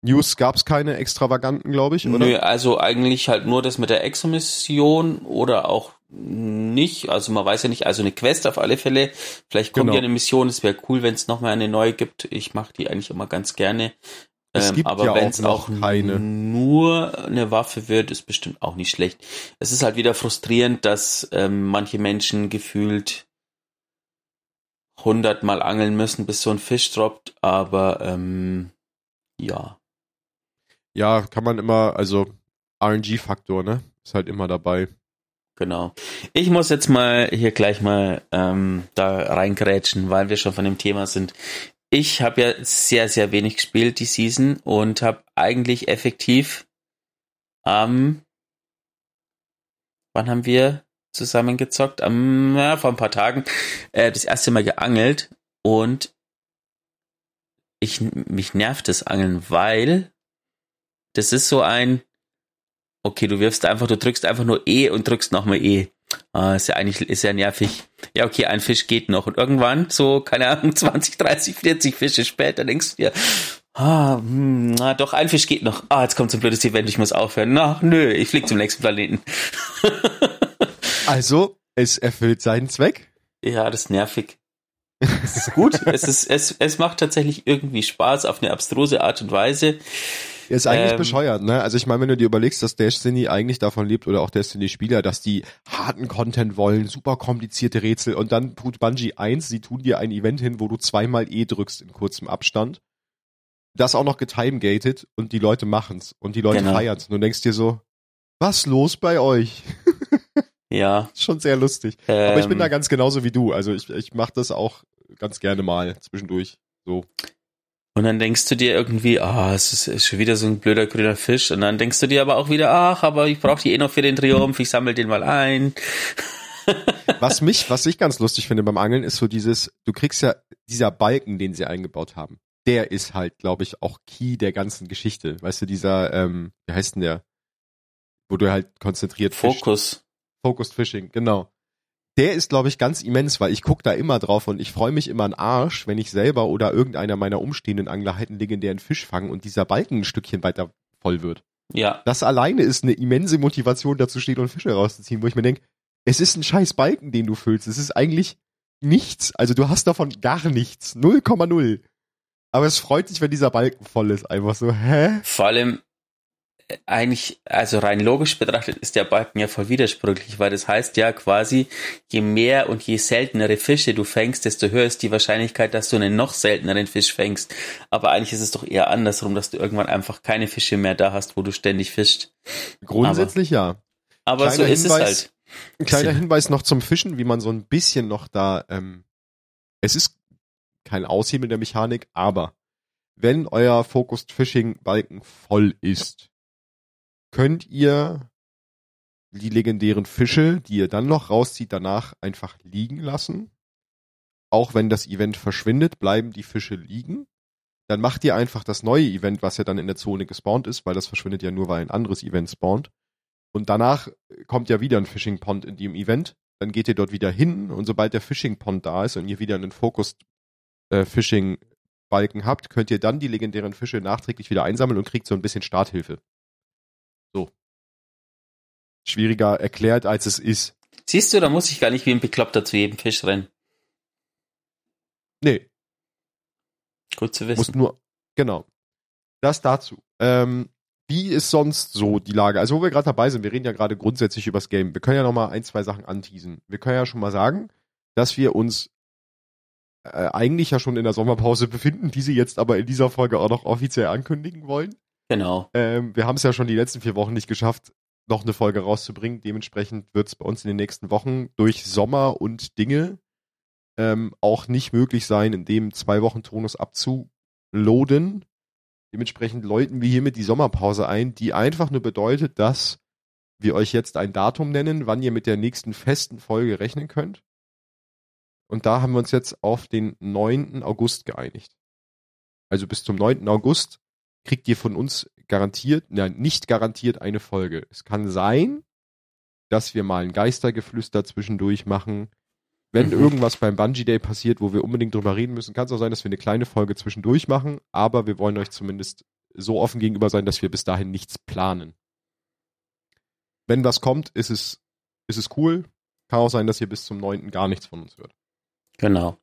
News gab's keine extravaganten, glaube ich, oder? Nö, also eigentlich halt nur das mit der Exomission oder auch nicht. Also man weiß ja nicht, also eine Quest auf alle Fälle. Vielleicht kommt Genau. ja eine Mission, es wäre cool, wenn es nochmal eine neue gibt. Ich mache die eigentlich immer ganz gerne. Es Ähm, gibt aber ja wenn auch es noch auch keine. nur eine Waffe wird, ist bestimmt auch nicht schlecht. Es ist halt wieder frustrierend, dass ähm, manche Menschen gefühlt hundertmal angeln müssen, bis so ein Fisch droppt, aber ähm, ja. Ja, kann man immer, also RNG-Faktor, ne? Ist halt immer dabei. Genau. Ich muss jetzt mal hier gleich mal ähm, da reingrätschen, weil wir schon von dem Thema sind. Ich habe ja sehr, sehr wenig gespielt die Season und habe eigentlich effektiv am wann haben wir zusammengezockt? Am, ja, vor ein paar Tagen äh, das erste Mal geangelt und ich mich nervt das Angeln, weil das ist so ein Okay, du wirfst einfach, du drückst einfach nur E und drückst nochmal E. Ah, ist ja eigentlich, ist ja nervig. Ja, okay, ein Fisch geht noch. Und irgendwann, so, keine Ahnung, 20, 30, 40 Fische später, denkst du dir, ah, hm, na doch, ein Fisch geht noch. Ah, jetzt kommt so ein blödes Event, ich muss aufhören. Na, nö, ich flieg zum nächsten Planeten. Also, es erfüllt seinen Zweck. ja, das ist nervig. Es ist gut. es, ist, es, es macht tatsächlich irgendwie Spaß auf eine abstruse Art und Weise. Ist eigentlich Ähm. bescheuert, ne? Also ich meine, wenn du dir überlegst, dass Destiny eigentlich davon lebt oder auch Destiny-Spieler, dass die harten Content wollen, super komplizierte Rätsel und dann tut Bungie eins, sie tun dir ein Event hin, wo du zweimal E drückst in kurzem Abstand. Das auch noch getimegated und die Leute machen's und die Leute Genau. feiern's. Und du denkst dir so, was los bei euch? Ja. Schon sehr lustig. Aber ich bin ähm, da ganz genauso wie du. Also ich, ich mache das auch ganz gerne mal zwischendurch. So. Und dann denkst du dir irgendwie, ah, es ist, ist schon wieder so ein blöder grüner Fisch. Und dann denkst du dir aber auch wieder, ach, aber ich brauche die eh noch für den Triumph, ich sammle den mal ein. Was mich, was ich ganz lustig finde beim Angeln, ist so dieses, du kriegst ja, dieser Balken, den sie eingebaut haben, der ist halt, glaube ich, auch Key der ganzen Geschichte. Weißt du, dieser, ähm, wie heißt denn der? Wo du halt konzentriert fischst. Fokus. Focused Fishing, genau. Der ist, glaube ich, ganz immens, weil ich guck da immer drauf und ich freue mich immer einen Arsch, wenn ich selber oder irgendeiner meiner umstehenden Angler halt einen legendären Fisch fangen und dieser Balken ein Stückchen weiter voll wird. Ja, Das alleine ist eine immense Motivation, dazu stehen und Fische rauszuziehen, wo ich mir denke, es ist ein scheiß Balken, den du füllst. Es ist eigentlich nichts. Also du hast davon gar nichts. 0,0. Aber es freut dich, wenn dieser Balken voll ist. Einfach so, hä? vor allem eigentlich, also rein logisch betrachtet ist der Balken ja voll widersprüchlich, weil das heißt ja quasi, je mehr und je seltenere Fische du fängst, desto höher ist die Wahrscheinlichkeit, dass du einen noch selteneren Fisch fängst. Aber eigentlich ist es doch eher andersrum, dass du irgendwann einfach keine Fische mehr da hast, wo du ständig fischst. Grundsätzlich ja. Aber Kleiner so ist es Hinweis. halt. Ein kleiner. Hinweis noch zum Fischen, wie man so ein bisschen noch da, ähm, es ist kein Aushebeln der Mechanik, aber wenn euer Focused Fishing Balken voll ist, könnt ihr die legendären Fische, die ihr dann noch rauszieht, danach einfach liegen lassen. Auch wenn das Event verschwindet, bleiben die Fische liegen. Dann macht ihr einfach das neue Event, was ja dann in der Zone gespawnt ist, weil das verschwindet ja nur, weil ein anderes Event spawnt. Und danach kommt ja wieder ein Fishing Pond in dem Event. Dann geht ihr dort wieder hin und sobald der Fishing Pond da ist und ihr wieder einen Focused äh, Fishing Balken habt, könnt ihr dann die legendären Fische nachträglich wieder einsammeln und kriegt so ein bisschen Starthilfe. So. Schwieriger erklärt, als es ist. Siehst du, da muss ich gar nicht wie ein Bekloppter zu jedem Fisch rennen. Nee, Gut zu muss wissen. nur, genau. Das dazu. Ähm, wie ist sonst so die Lage? Also wo wir gerade dabei sind, wir reden ja gerade grundsätzlich übers Game. Wir können ja noch mal ein, zwei Sachen anteasen. Wir können ja schon mal sagen, dass wir uns äh, eigentlich ja schon in der Sommerpause befinden, die sie jetzt aber in dieser Folge auch noch offiziell ankündigen wollen. Genau. Ähm, wir haben es ja schon die letzten vier Wochen nicht geschafft, noch eine Folge rauszubringen. Dementsprechend wird es bei uns in den nächsten Wochen durch Sommer und Dinge ähm, auch nicht möglich sein, in dem zwei Wochen Tonus abzuloaden. Dementsprechend läuten wir hiermit die Sommerpause ein, die einfach nur bedeutet, dass wir euch jetzt ein Datum nennen, wann ihr mit der nächsten festen Folge rechnen könnt. Und da haben wir uns jetzt auf den 9. August geeinigt. Also bis zum 9. August kriegt ihr von uns garantiert, nein, nicht garantiert eine Folge. Es kann sein, dass wir mal ein Geistergeflüster zwischendurch machen. Wenn mhm. irgendwas beim Bungee Day passiert, wo wir unbedingt drüber reden müssen, kann es auch sein, dass wir eine kleine Folge zwischendurch machen, aber wir wollen euch zumindest so offen gegenüber sein, dass wir bis dahin nichts planen. Wenn was kommt, ist es, ist es cool. Kann auch sein, dass ihr bis zum 9. gar nichts von uns hört. Genau.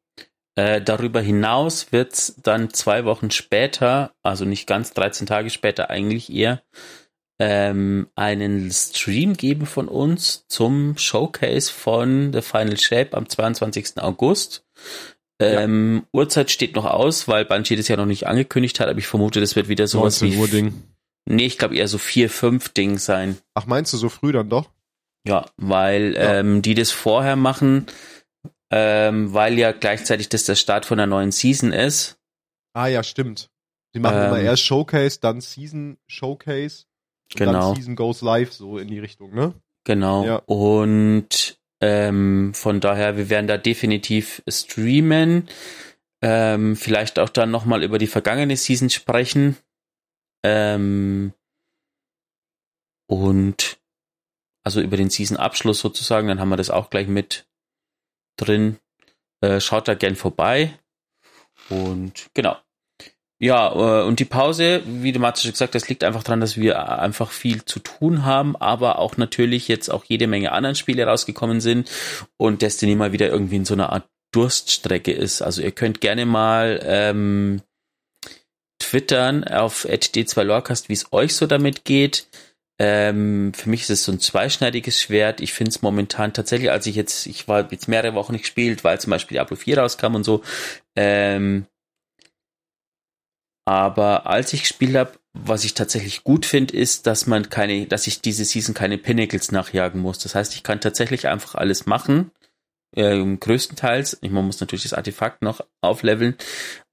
Äh, darüber hinaus wird es dann zwei Wochen später, also nicht ganz 13 Tage später eigentlich eher, ähm, einen Stream geben von uns zum Showcase von The Final Shape am 22. August. Ähm, ja. Uhrzeit steht noch aus, weil Banshee das ja noch nicht angekündigt hat, aber ich vermute, das wird wieder sowas wie. Uhr Ding. Nee, ich glaube eher so 4, 5 Ding sein. Ach, meinst du so früh dann doch? Ja, weil ja. Ähm, die das vorher machen, ähm, weil ja gleichzeitig das der Start von der neuen Season ist. Ah ja, stimmt. Sie machen ähm, immer erst Showcase, dann Season Showcase, genau. dann Season Goes Live, so in die Richtung, ne? Genau. Ja. Und ähm, von daher, wir werden da definitiv streamen. Ähm, vielleicht auch dann nochmal über die vergangene Season sprechen. Ähm, und also über den Season-Abschluss sozusagen, dann haben wir das auch gleich mit drin. Äh, schaut da gern vorbei. Und genau. Ja, äh, und die Pause, wie du Matze gesagt hast, liegt einfach daran, dass wir einfach viel zu tun haben, aber auch natürlich jetzt auch jede Menge anderen Spiele rausgekommen sind und Destiny mal wieder irgendwie in so einer Art Durststrecke ist. Also ihr könnt gerne mal ähm, twittern auf d2lorcast, wie es euch so damit geht. Ähm, für mich ist es so ein zweischneidiges Schwert. Ich finde es momentan tatsächlich, als ich jetzt, ich war jetzt mehrere Wochen nicht gespielt, weil zum Beispiel Diablo 4 rauskam und so. Ähm, aber als ich gespielt habe, was ich tatsächlich gut finde, ist, dass man keine, dass ich diese Season keine Pinnacles nachjagen muss. Das heißt, ich kann tatsächlich einfach alles machen. Ähm, größtenteils. Man muss natürlich das Artefakt noch aufleveln.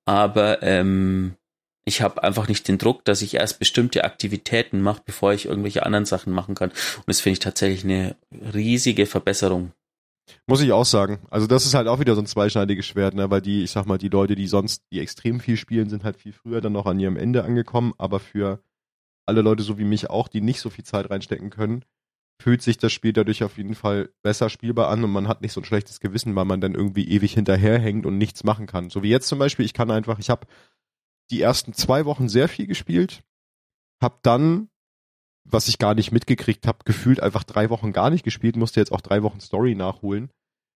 Aber ähm, ich habe einfach nicht den Druck, dass ich erst bestimmte Aktivitäten mache, bevor ich irgendwelche anderen Sachen machen kann. Und das finde ich tatsächlich eine riesige Verbesserung. Muss ich auch sagen. Also das ist halt auch wieder so ein zweischneidiges Schwert, ne? weil die, ich sag mal, die Leute, die sonst, die extrem viel spielen, sind halt viel früher dann noch an ihrem Ende angekommen. Aber für alle Leute so wie mich auch, die nicht so viel Zeit reinstecken können, fühlt sich das Spiel dadurch auf jeden Fall besser spielbar an und man hat nicht so ein schlechtes Gewissen, weil man dann irgendwie ewig hinterherhängt und nichts machen kann. So wie jetzt zum Beispiel, ich kann einfach, ich habe die ersten zwei Wochen sehr viel gespielt, hab dann, was ich gar nicht mitgekriegt habe, gefühlt einfach drei Wochen gar nicht gespielt, musste jetzt auch drei Wochen Story nachholen,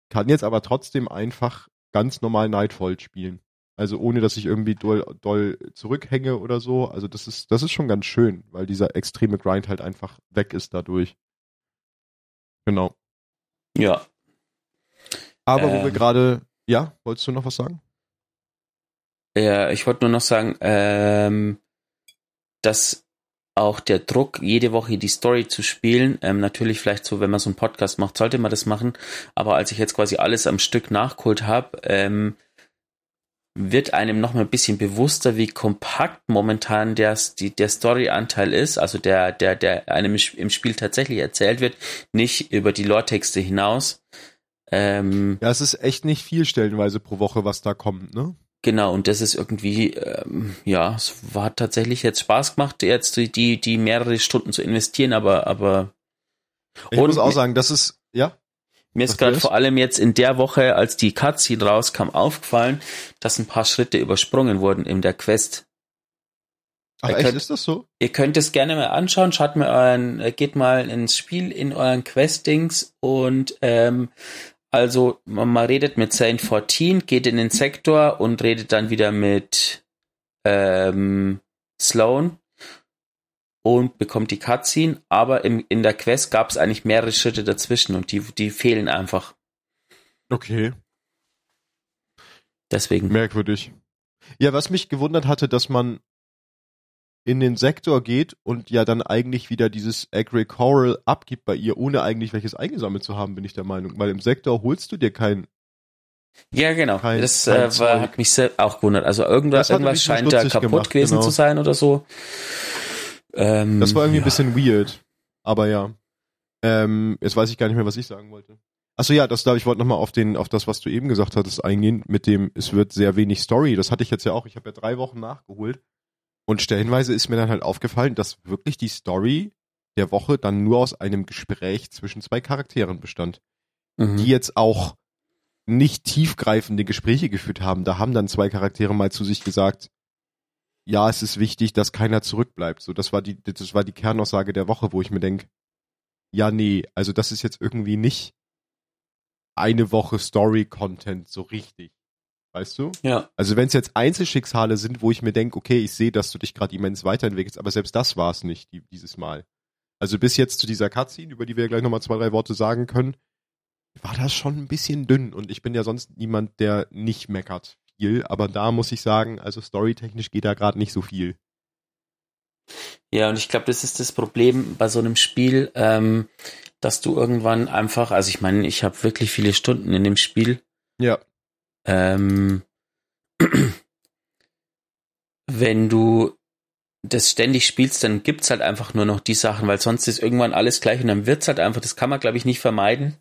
kann jetzt aber trotzdem einfach ganz normal Nightfall spielen. Also ohne, dass ich irgendwie doll, doll zurückhänge oder so. Also das ist, das ist schon ganz schön, weil dieser extreme Grind halt einfach weg ist dadurch. Genau. Ja. Aber ähm, wo wir ähm. gerade, ja, wolltest du noch was sagen? Ja, ich wollte nur noch sagen, ähm, dass auch der Druck, jede Woche die Story zu spielen, ähm, natürlich vielleicht so, wenn man so einen Podcast macht, sollte man das machen. Aber als ich jetzt quasi alles am Stück nachgeholt habe, ähm, wird einem noch mal ein bisschen bewusster, wie kompakt momentan der, der Story-Anteil ist, also der, der, der einem im Spiel tatsächlich erzählt wird, nicht über die Lore-Texte hinaus. Ähm, ja, es ist echt nicht viel stellenweise pro Woche, was da kommt, ne? Genau, und das ist irgendwie, ähm, ja, es war tatsächlich jetzt Spaß gemacht, jetzt die, die mehrere Stunden zu investieren, aber, aber. Ich und muss auch sagen, das ist, ja. Mir ist gerade vor allem jetzt in der Woche, als die Cutscene rauskam, aufgefallen, dass ein paar Schritte übersprungen wurden in der Quest. Ach, echt, könnt, ist das so? Ihr könnt es gerne mal anschauen, schaut mal euren, äh, geht mal ins Spiel in euren Questings und ähm, also man, man redet mit Saint 14, geht in den Sektor und redet dann wieder mit ähm, Sloan. und bekommt die Cutscene, aber im, in der Quest gab es eigentlich mehrere Schritte dazwischen und die, die fehlen einfach. Okay. Deswegen. Merkwürdig. Ja, was mich gewundert hatte, dass man in den Sektor geht und ja dann eigentlich wieder dieses Agricoral abgibt bei ihr, ohne eigentlich welches eingesammelt zu haben, bin ich der Meinung. Weil im Sektor holst du dir kein. Ja, genau. Kein- das kein äh, war, hat mich sehr auch gewundert. Also irgendwas, irgendwas scheint da kaputt gemacht, gewesen genau. zu sein oder so. Ähm, Das war irgendwie ja. ein bisschen weird. Aber ja. Ähm, jetzt weiß ich gar nicht mehr, was ich sagen wollte. Achso, ja, das darf ich wollte nochmal auf den, auf das, was du eben gesagt hattest, eingehen, mit dem, es wird sehr wenig Story. Das hatte ich jetzt ja auch. Ich habe ja drei Wochen nachgeholt. Und stellenweise ist mir dann halt aufgefallen, dass wirklich die Story der Woche dann nur aus einem Gespräch zwischen zwei Charakteren bestand. Mhm. die jetzt auch nicht tiefgreifende Gespräche geführt haben. Da haben dann zwei Charaktere mal zu sich gesagt, ja, es ist wichtig, dass keiner zurückbleibt. So, das war die, das war die Kernaussage der Woche, wo ich mir denk, ja, nee, also das ist jetzt irgendwie nicht eine Woche Story-Content so richtig. Weißt du? Ja. Also wenn es jetzt Einzelschicksale sind, wo ich mir denk, okay, ich sehe, dass du dich gerade immens weiterentwickelst, aber selbst das war es nicht die, dieses Mal. Also bis jetzt zu dieser Cutscene, über die wir gleich nochmal zwei, drei Worte sagen können, war das schon ein bisschen dünn und ich bin ja sonst niemand, der nicht meckert viel, aber da muss ich sagen, also storytechnisch geht da gerade nicht so viel. Ja, und ich glaube, das ist das Problem bei so einem Spiel, ähm, dass du irgendwann einfach, also ich meine, ich habe wirklich viele Stunden in dem Spiel. Ja. Ähm, wenn du das ständig spielst, dann gibt's halt einfach nur noch die Sachen, weil sonst ist irgendwann alles gleich und dann wird's halt einfach, das kann man, glaube ich, nicht vermeiden,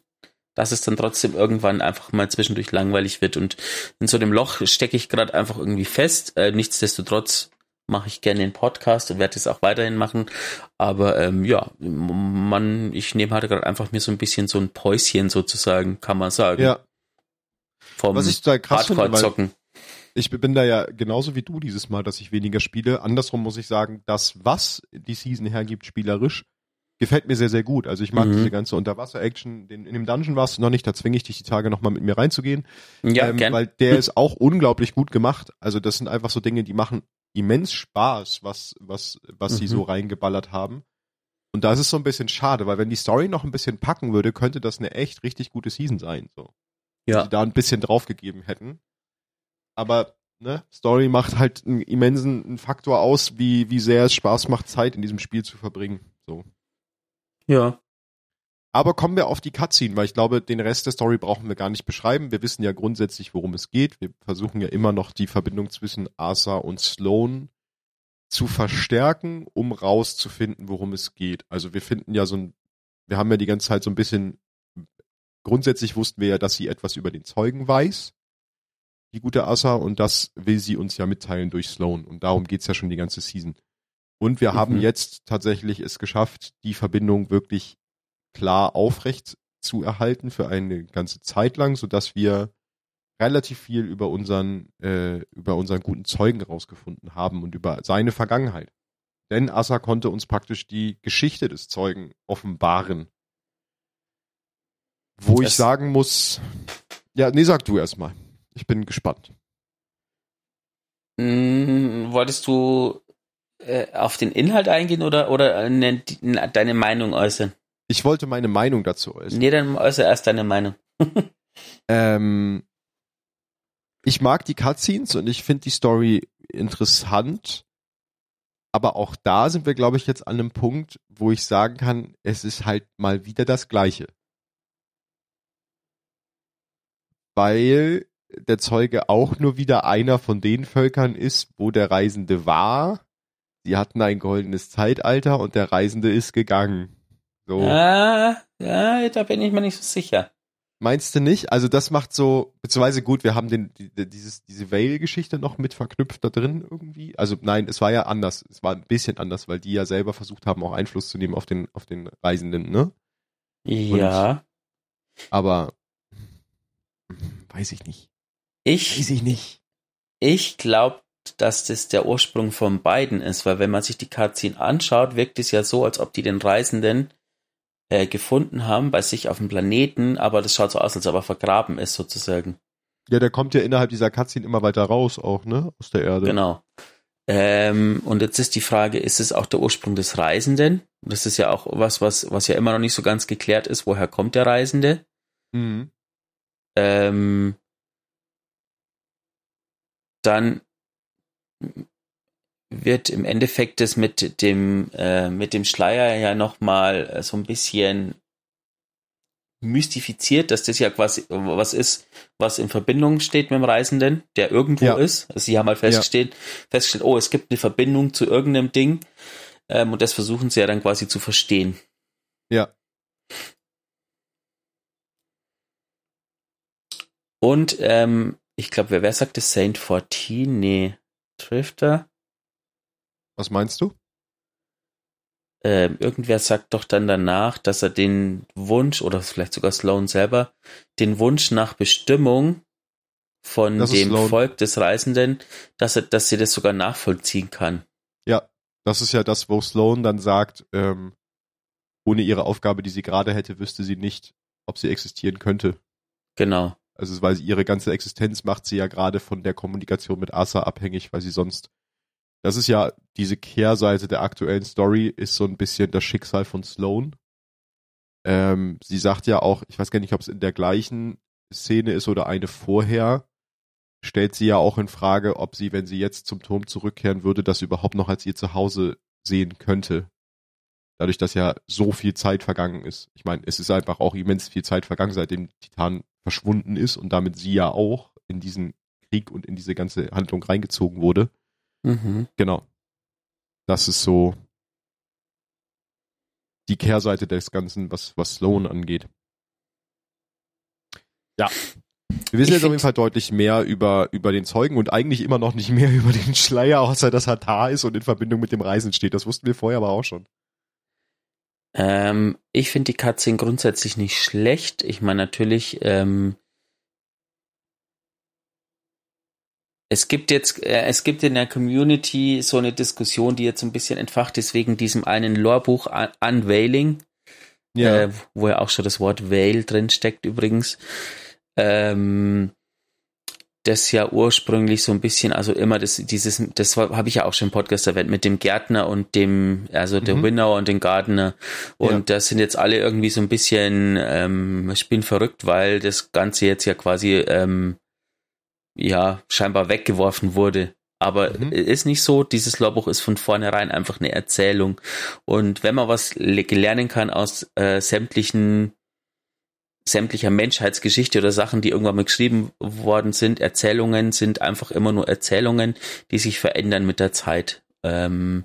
dass es dann trotzdem irgendwann einfach mal zwischendurch langweilig wird. Und in so einem Loch stecke ich gerade einfach irgendwie fest. Äh, nichtsdestotrotz mache ich gerne den Podcast und werde es auch weiterhin machen. Aber ähm, ja, man, ich nehme halt gerade einfach mir so ein bisschen so ein Päuschen sozusagen, kann man sagen. Ja. Vom Was ich total krass Hardcore-Zocken. ich bin da ja genauso wie du dieses Mal, dass ich weniger spiele. Andersrum muss ich sagen, das, was die Season hergibt, spielerisch, gefällt mir sehr, sehr gut. Also ich mag Mhm. diese ganze Unterwasser-Action. In dem Dungeon warst du noch nicht, da zwinge ich dich die Tage nochmal mit mir reinzugehen. Ja, ähm, gern. weil der ist auch unglaublich gut gemacht. Also das sind einfach so Dinge, die machen immens Spaß, was, was, was sie Mhm. so reingeballert haben. Und da ist es so ein bisschen schade, weil wenn die Story noch ein bisschen packen würde, könnte das eine echt richtig gute Season sein. So. Ja. sie da ein bisschen draufgegeben hätten. Aber ne, Story macht halt einen immensen Faktor aus, wie, wie sehr es Spaß macht, Zeit in diesem Spiel zu verbringen. So. ja. Aber kommen wir auf die Cutscene, weil ich glaube, den Rest der Story brauchen wir gar nicht beschreiben. Wir wissen ja grundsätzlich, worum es geht. Wir versuchen ja immer noch die Verbindung zwischen Arthur und Sloane zu verstärken, um rauszufinden, worum es geht. Also wir finden ja so ein, wir haben ja die ganze Zeit so ein bisschen, grundsätzlich wussten wir ja, dass sie etwas über den Zeugen weiß, die gute Arthur, und das will sie uns ja mitteilen durch Sloane. Und darum geht's ja schon die ganze Season. Und wir haben Mhm. jetzt tatsächlich es geschafft, die Verbindung wirklich klar aufrecht zu erhalten für eine ganze Zeit lang, so dass wir relativ viel über unseren äh, über unseren guten Zeugen rausgefunden haben und über seine Vergangenheit. Denn Assa konnte uns praktisch die Geschichte des Zeugen offenbaren. Wo ich Das- sagen muss, ja, nee, sag du erstmal. Ich bin gespannt. Hm, wolltest du äh, auf den Inhalt eingehen oder, oder äh, ne, deine Meinung äußern? Ich wollte meine Meinung dazu äußern. Nee, dann äußere erst deine Meinung. Ähm, ich mag die Cutscenes und ich finde die Story interessant. Aber auch da sind wir, glaube ich, jetzt an einem Punkt, wo ich sagen kann, es ist halt mal wieder das Gleiche. Weil der Zeuge auch nur wieder einer von den Völkern ist, wo der Reisende war. Sie hatten ein goldenes Zeitalter und der Reisende ist gegangen. So. Ah, ja, da bin ich mir nicht so sicher. Meinst du nicht? Also das macht so, beziehungsweise gut, wir haben den, die, dieses, diese Vale-Geschichte noch mit verknüpft da drin irgendwie. Also nein, es war ja anders. Es war ein bisschen anders, weil die ja selber versucht haben, auch Einfluss zu nehmen auf den, auf den Reisenden, ne? Ja, Aber hm, weiß ich nicht. ich, ich nicht. ich glaube, dass das der Ursprung von beiden ist, weil wenn man sich die Cutscene anschaut, wirkt es ja so, als ob die den Reisenden äh, gefunden haben bei sich auf dem Planeten, aber das schaut so aus, als ob er vergraben ist sozusagen. Ja, der kommt ja innerhalb dieser Cutscene immer weiter raus auch, ne? Aus der Erde. Genau. Ähm, und jetzt ist die Frage, ist es auch der Ursprung des Reisenden? Das ist ja auch was, was, was ja immer noch nicht so ganz geklärt ist. Woher kommt der Reisende? Mhm. Ähm, dann wird im Endeffekt das mit dem äh, mit dem Schleier ja noch mal so ein bisschen mystifiziert, dass das ja quasi was ist, was in Verbindung steht mit dem Reisenden, der irgendwo ja. ist. Also sie haben halt festgestellt, ja. festgestellt, oh, es gibt eine Verbindung zu irgendeinem Ding ähm, und das versuchen sie ja dann quasi zu verstehen. Ja. Und ähm, ich glaube, wer, wer sagte Saint 14? Nee, Drifter. Was meinst du? äh, irgendwer sagt doch dann danach, dass er den Wunsch, oder vielleicht sogar Sloan selber, den Wunsch nach Bestimmung von das dem Volk des Reisenden, dass er, dass sie das sogar nachvollziehen kann. Ja, das ist ja das, wo Sloan dann sagt, ähm, ohne ihre Aufgabe, die sie gerade hätte, wüsste sie nicht, ob sie existieren könnte. Genau. Also weil sie ihre ganze Existenz macht sie ja gerade von der Kommunikation mit Asa abhängig, weil sie sonst das ist ja diese Kehrseite der aktuellen Story, ist so ein bisschen das Schicksal von Sloan. Ähm, sie sagt ja auch, ich weiß gar nicht, ob es in der gleichen Szene ist oder eine vorher, stellt sie ja auch in Frage, ob sie, wenn sie jetzt zum Turm zurückkehren würde, das überhaupt noch als ihr Zuhause sehen könnte. Dadurch, dass ja so viel Zeit vergangen ist. Ich meine, es ist einfach auch immens viel Zeit vergangen, seitdem Titan verschwunden ist und damit sie ja auch in diesen Krieg und in diese ganze Handlung reingezogen wurde. Mhm. Genau. Das ist so die Kehrseite des Ganzen, was, was Sloan angeht. Ja. Wir wissen ich jetzt auf jeden Fall deutlich mehr über, über den Zeugen und eigentlich immer noch nicht mehr über den Schleier, außer dass er da ist und in Verbindung mit dem Reisen steht. Das wussten wir vorher aber auch schon. Ähm, ich finde die Cutscene grundsätzlich nicht schlecht. Ich meine, natürlich ähm, Es gibt jetzt, äh, es gibt in der Community so eine Diskussion, die jetzt ein bisschen entfacht ist wegen diesem einen Lorebuch Unveiling, ja. äh, wo ja auch schon das Wort Veil drin steckt übrigens. Ähm, das ja ursprünglich so ein bisschen, also immer das, dieses, das habe ich ja auch schon im Podcast erwähnt, mit dem Gärtner und dem, also der mhm. Winner und dem Gardener. Und ja. das sind jetzt alle irgendwie so ein bisschen, ähm, ich bin verrückt, weil das Ganze jetzt ja quasi ähm, ja, scheinbar weggeworfen wurde. Aber mhm. ist nicht so, dieses Lorbuch ist von vornherein einfach eine Erzählung. Und wenn man was lernen kann aus äh, sämtlichen sämtlicher Menschheitsgeschichte oder Sachen, die irgendwann mal geschrieben worden sind, Erzählungen sind einfach immer nur Erzählungen, die sich verändern mit der Zeit. Ähm,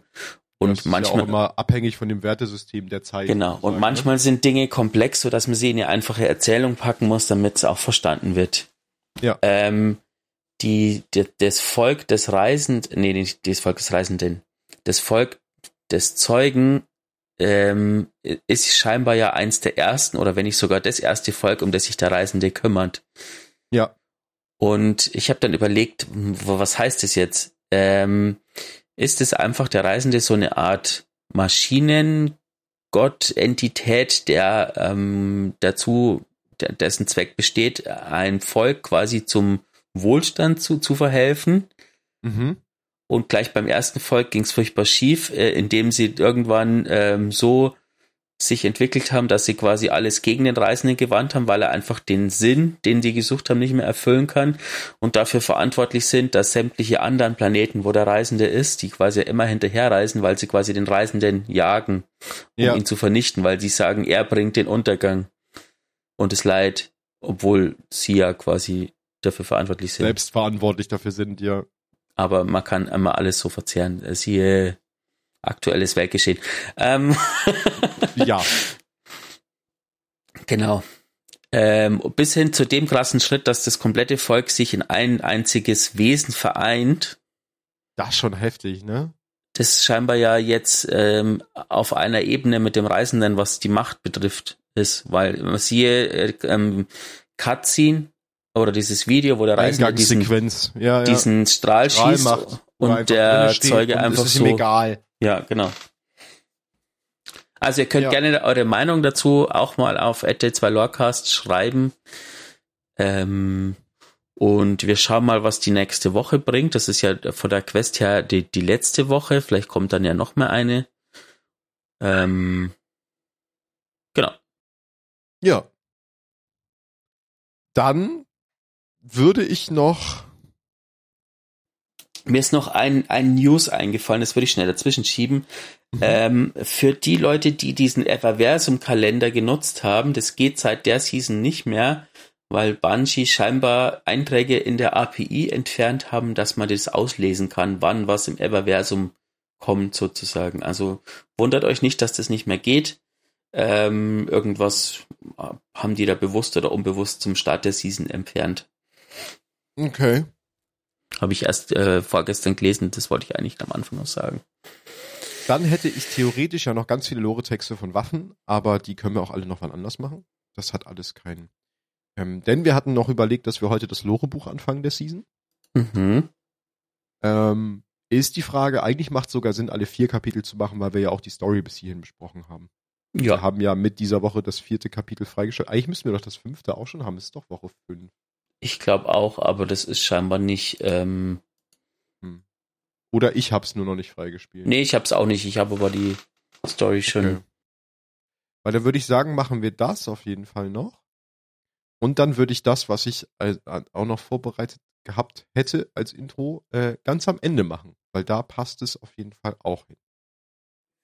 und das manchmal ja auch immer abhängig von dem Wertesystem der Zeit. Genau. Und ne? manchmal ne? sind Dinge komplex, so dass man sie in eine einfache Erzählung packen muss, damit es auch verstanden wird. Ja. Ähm, die, die, das Volk des Reisenden, nee, nicht das Volk des Reisenden, das Volk des Zeugen ähm, ist scheinbar ja eins der ersten oder wenn nicht sogar das erste Volk, um das sich der Reisende kümmert. Ja. Und ich habe dann überlegt, was heißt das jetzt? Ähm, ist es einfach der Reisende so eine Art Maschinengott, Entität, der ähm, dazu, der, dessen Zweck besteht, ein Volk quasi zum Wohlstand zu, zu verhelfen. Mhm. Und gleich beim ersten Volk ging es furchtbar schief, äh, indem sie irgendwann ähm, so sich entwickelt haben, dass sie quasi alles gegen den Reisenden gewandt haben, weil er einfach den Sinn, den sie gesucht haben, nicht mehr erfüllen kann und dafür verantwortlich sind, dass sämtliche anderen Planeten, wo der Reisende ist, die quasi immer hinterherreisen, weil sie quasi den Reisenden jagen, um ja. ihn zu vernichten, weil sie sagen, er bringt den Untergang und das Leid, obwohl sie ja quasi dafür verantwortlich sind. Selbst verantwortlich dafür sind, ja. Aber man kann immer alles so verzehren. Siehe aktuelles Weltgeschehen. Ähm ja. Genau. Ähm, bis hin zu dem krassen Schritt, dass das komplette Volk sich in ein einziges Wesen vereint. Das ist schon heftig, ne? Das scheinbar ja jetzt ähm, auf einer Ebene mit dem Reisenden, was die Macht betrifft, ist, weil man siehe äh, ähm, Cutscene, oder dieses Video, wo der Reisende diesen, ja, ja. diesen Strahl, Strahl schießt macht, und der Zeuge und einfach so. egal. Ja, genau. Also ihr könnt ja. gerne eure Meinung dazu auch mal auf 2 Lorecast schreiben. Ähm, Und wir schauen mal, was die nächste Woche bringt. Das ist ja von der Quest her die, die letzte Woche. Vielleicht kommt dann ja noch mal eine. Ähm, genau. Ja. Dann würde ich noch. Mir ist noch ein, ein News eingefallen, das würde ich schnell dazwischen schieben. Mhm. Ähm, für die Leute, die diesen Everversum-Kalender genutzt haben, das geht seit der Season nicht mehr, weil Bungie scheinbar Einträge in der API entfernt haben, dass man das auslesen kann, wann was im Everversum kommt sozusagen. Also wundert euch nicht, dass das nicht mehr geht. Ähm, irgendwas haben die da bewusst oder unbewusst zum Start der Season entfernt. Okay. Habe ich erst äh, vorgestern gelesen, das wollte ich eigentlich am Anfang noch sagen. Dann hätte ich theoretisch ja noch ganz viele Lore-Texte von Waffen, aber die können wir auch alle noch wann anders machen. Das hat alles keinen. Ähm, denn wir hatten noch überlegt, dass wir heute das Lore-Buch anfangen der Season. Mhm. Ähm, ist die Frage, eigentlich macht es sogar Sinn, alle vier Kapitel zu machen, weil wir ja auch die Story bis hierhin besprochen haben. Ja. Wir haben ja mit dieser Woche das vierte Kapitel freigeschaltet. Eigentlich müssen wir doch das fünfte auch schon haben. Es ist doch Woche fünf. Ich glaube auch, aber das ist scheinbar nicht. Ähm hm. Oder ich hab's nur noch nicht freigespielt. Nee, ich hab's auch nicht. Ich habe aber die Story schon. Okay. Weil dann würde ich sagen, machen wir das auf jeden Fall noch. Und dann würde ich das, was ich auch noch vorbereitet gehabt hätte als Intro, äh, ganz am Ende machen. Weil da passt es auf jeden Fall auch hin.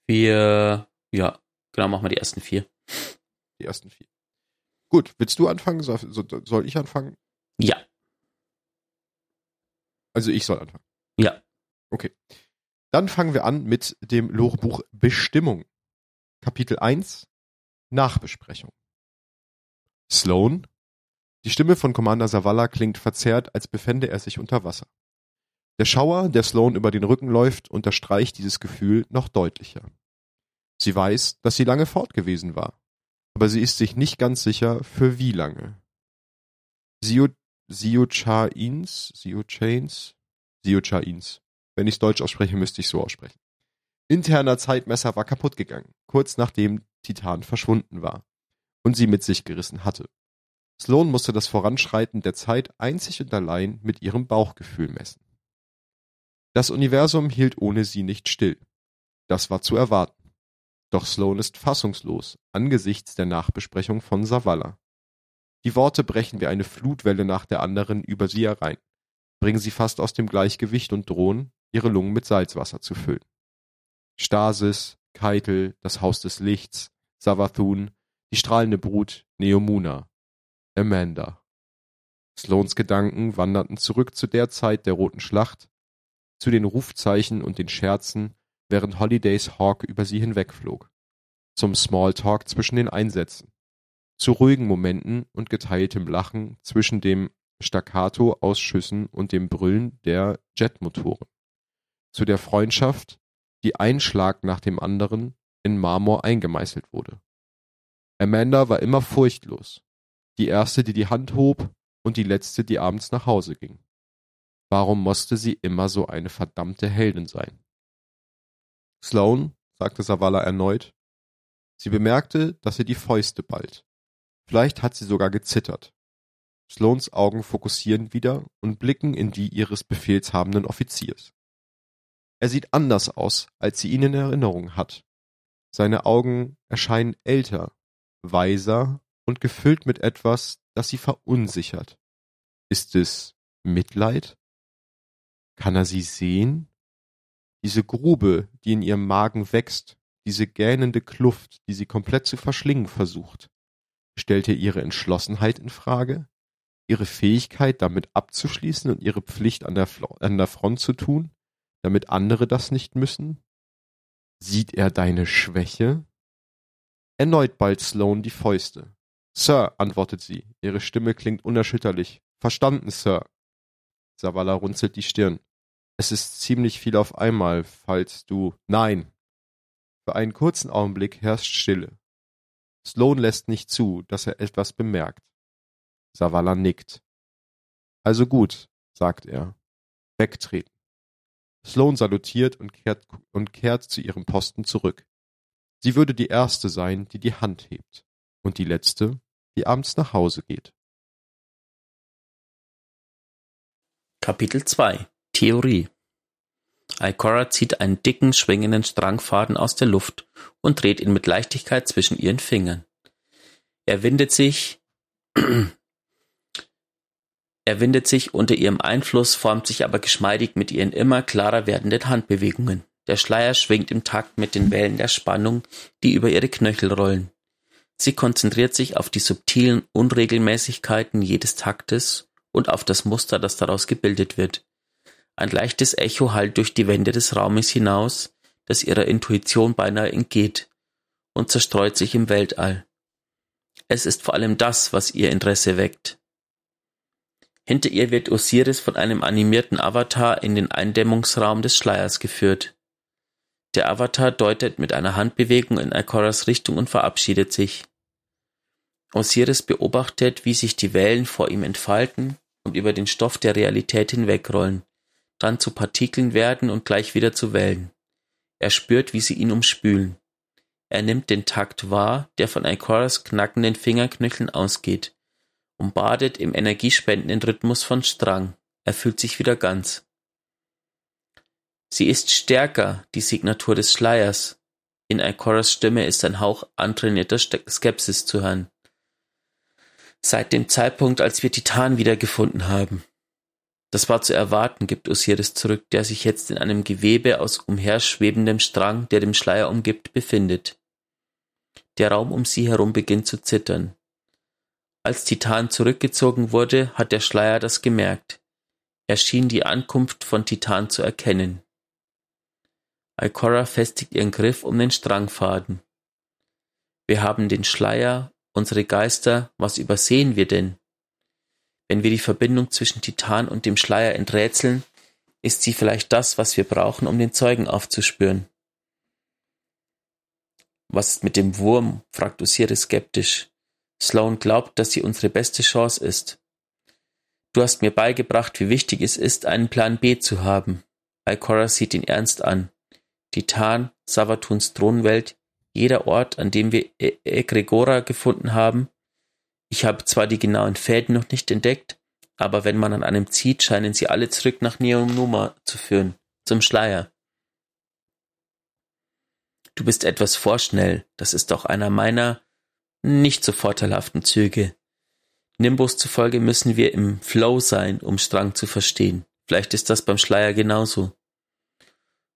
Wir, ja, genau, machen wir die ersten vier. Die ersten vier. Gut, willst du anfangen? Soll, soll ich anfangen? Ja. Also ich soll anfangen. Ja. Okay. Dann fangen wir an mit dem Lorebuch Bestimmung. Kapitel 1 Nachbesprechung. Sloan. Die Stimme von Commander Zavala klingt verzerrt, als befände er sich unter Wasser. Der Schauer, der Sloan über den Rücken läuft, unterstreicht dieses Gefühl noch deutlicher. Sie weiß, dass sie lange fort gewesen war, aber sie ist sich nicht ganz sicher, für wie lange. Sio Siochains, Siochains, Siochains. Wenn ich es deutsch ausspreche, müsste ich so aussprechen. Interner Zeitmesser war kaputt gegangen, kurz nachdem Titan verschwunden war und sie mit sich gerissen hatte. Sloan musste das Voranschreiten der Zeit einzig und allein mit ihrem Bauchgefühl messen. Das Universum hielt ohne sie nicht still. Das war zu erwarten. Doch Sloan ist fassungslos angesichts der Nachbesprechung von Savala. Die Worte brechen wie eine Flutwelle nach der anderen über sie herein, bringen sie fast aus dem Gleichgewicht und drohen, ihre Lungen mit Salzwasser zu füllen. Stasis, Keitel, das Haus des Lichts, Savathun, die strahlende Brut, Neomuna, Amanda. Sloans Gedanken wanderten zurück zu der Zeit der Roten Schlacht, zu den Rufzeichen und den Scherzen, während Holidays Hawk über sie hinwegflog, zum Smalltalk zwischen den Einsätzen, zu ruhigen Momenten und geteiltem Lachen zwischen dem Staccato aus Schüssen und dem Brüllen der Jetmotoren, zu der Freundschaft, die ein Schlag nach dem anderen in Marmor eingemeißelt wurde. Amanda war immer furchtlos, die erste, die die Hand hob und die letzte, die abends nach Hause ging. Warum musste sie immer so eine verdammte Heldin sein? Sloan, sagte Savala erneut. Sie bemerkte, dass sie die Fäuste ballt. Vielleicht hat sie sogar gezittert. Sloans Augen fokussieren wieder und blicken in die ihres befehlshabenden Offiziers. Er sieht anders aus, als sie ihn in Erinnerung hat. Seine Augen erscheinen älter, weiser und gefüllt mit etwas, das sie verunsichert. Ist es Mitleid? Kann er sie sehen? Diese Grube, die in ihrem Magen wächst, diese gähnende Kluft, die sie komplett zu verschlingen versucht. Stellt er ihre Entschlossenheit in Frage? Ihre Fähigkeit, damit abzuschließen und ihre Pflicht an der, an der Front zu tun, damit andere das nicht müssen? Sieht er deine Schwäche? Erneut ballt Sloan die Fäuste. Sir, antwortet sie. Ihre Stimme klingt unerschütterlich. Verstanden, Sir. Savala runzelt die Stirn. Es ist ziemlich viel auf einmal, falls du. Nein. Für einen kurzen Augenblick herrscht Stille. Sloan lässt nicht zu, dass er etwas bemerkt. Savala nickt. Also gut, sagt er. Wegtreten. Sloan salutiert und kehrt, und kehrt zu ihrem Posten zurück. Sie würde die Erste sein, die die Hand hebt. Und die Letzte, die abends nach Hause geht. Kapitel 2 Theorie Ikora zieht einen dicken, schwingenden Strangfaden aus der Luft und dreht ihn mit Leichtigkeit zwischen ihren Fingern. Er windet sich, er windet sich unter ihrem Einfluss, formt sich aber geschmeidig mit ihren immer klarer werdenden Handbewegungen. Der Schleier schwingt im Takt mit den Wellen der Spannung, die über ihre Knöchel rollen. Sie konzentriert sich auf die subtilen Unregelmäßigkeiten jedes Taktes und auf das Muster, das daraus gebildet wird. Ein leichtes Echo hallt durch die Wände des Raumes hinaus, das ihrer Intuition beinahe entgeht und zerstreut sich im Weltall. Es ist vor allem das, was ihr Interesse weckt. Hinter ihr wird Osiris von einem animierten Avatar in den Eindämmungsraum des Schleiers geführt. Der Avatar deutet mit einer Handbewegung in Ikoras Richtung und verabschiedet sich. Osiris beobachtet, wie sich die Wellen vor ihm entfalten und über den Stoff der Realität hinwegrollen, dann zu Partikeln werden und gleich wieder zu Wellen. Er spürt, wie sie ihn umspülen. Er nimmt den Takt wahr, der von Ikoras knackenden Fingerknöcheln ausgeht, und badet im energiespendenden Rhythmus von Strang. Er fühlt sich wieder ganz. Sie ist stärker, die Signatur des Schleiers. In Ikoras Stimme ist ein Hauch antrainierter Skepsis zu hören. Seit dem Zeitpunkt, als wir Titan wiedergefunden haben. Das war zu erwarten, gibt Osiris zurück, der sich jetzt in einem Gewebe aus umherschwebendem Strang, der dem Schleier umgibt, befindet. Der Raum um sie herum beginnt zu zittern. Als Titan zurückgezogen wurde, hat der Schleier das gemerkt. Er schien die Ankunft von Titan zu erkennen. Ikora festigt ihren Griff um den Strangfaden. Wir haben den Schleier, unsere Geister, was übersehen wir denn? Wenn wir die Verbindung zwischen Titan und dem Schleier enträtseln, ist sie vielleicht das, was wir brauchen, um den Zeugen aufzuspüren. Was ist mit dem Wurm? fragt Osiris skeptisch. Sloan glaubt, dass sie unsere beste Chance ist. Du hast mir beigebracht, wie wichtig es ist, einen Plan B zu haben. Ikora sieht ihn ernst an. Titan, Savatuns Thronwelt, jeder Ort, an dem wir e Egregora gefunden haben. Ich habe zwar die genauen Fäden noch nicht entdeckt, aber wenn man an einem zieht, scheinen sie alle zurück nach Neonuma zu führen, zum Schleier. Du bist etwas vorschnell, das ist auch einer meiner nicht so vorteilhaften Züge. Nimbus zufolge müssen wir im Flow sein, um Strang zu verstehen. Vielleicht ist das beim Schleier genauso.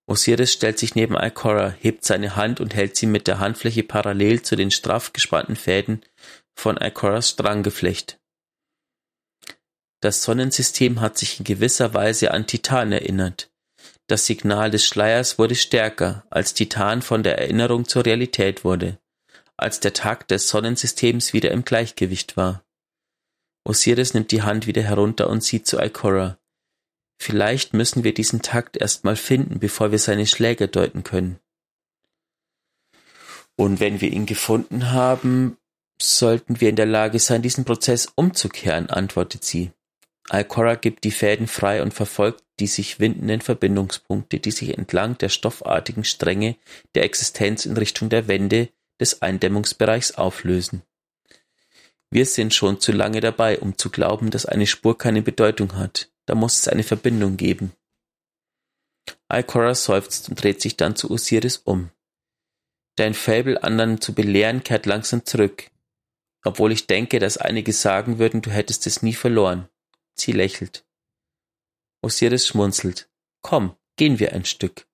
Osiris stellt sich neben Ikora, hebt seine Hand und hält sie mit der Handfläche parallel zu den straff gespannten Fäden von Ikoras Stranggeflecht. Das Sonnensystem hat sich in gewisser Weise an Titan erinnert. Das Signal des Schleiers wurde stärker, als Titan von der Erinnerung zur Realität wurde, als der Takt des Sonnensystems wieder im Gleichgewicht war. Osiris nimmt die Hand wieder herunter und sieht zu Ikora. Vielleicht müssen wir diesen Takt erst mal finden, bevor wir seine Schläge deuten können. Und wenn wir ihn gefunden haben, sollten wir in der Lage sein, diesen Prozess umzukehren, antwortet sie. Alcora gibt die Fäden frei und verfolgt die sich windenden Verbindungspunkte, die sich entlang der stoffartigen Stränge der Existenz in Richtung der Wände des Eindämmungsbereichs auflösen. Wir sind schon zu lange dabei, um zu glauben, dass eine Spur keine Bedeutung hat. Da muss es eine Verbindung geben. Ikora seufzt und dreht sich dann zu Osiris um. Dein Fabel, anderen zu belehren, kehrt langsam zurück. Obwohl ich denke, dass einige sagen würden, du hättest es nie verloren. Sie lächelt. Osiris schmunzelt. Komm, gehen wir ein Stück.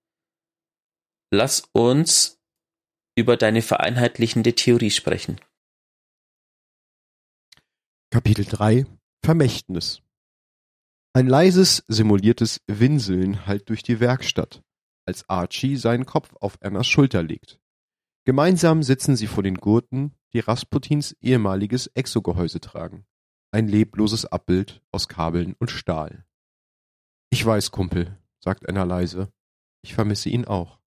Lass uns über deine vereinheitlichende Theorie sprechen. Kapitel 3 Vermächtnis ein leises, simuliertes Winseln hallt durch die Werkstatt, als Archie seinen Kopf auf Annas Schulter legt. Gemeinsam sitzen sie vor den Gurten, die Rasputins ehemaliges Exogehäuse tragen. Ein lebloses Abbild aus Kabeln und Stahl. Ich weiß, Kumpel, sagt Anna leise. Ich vermisse ihn auch.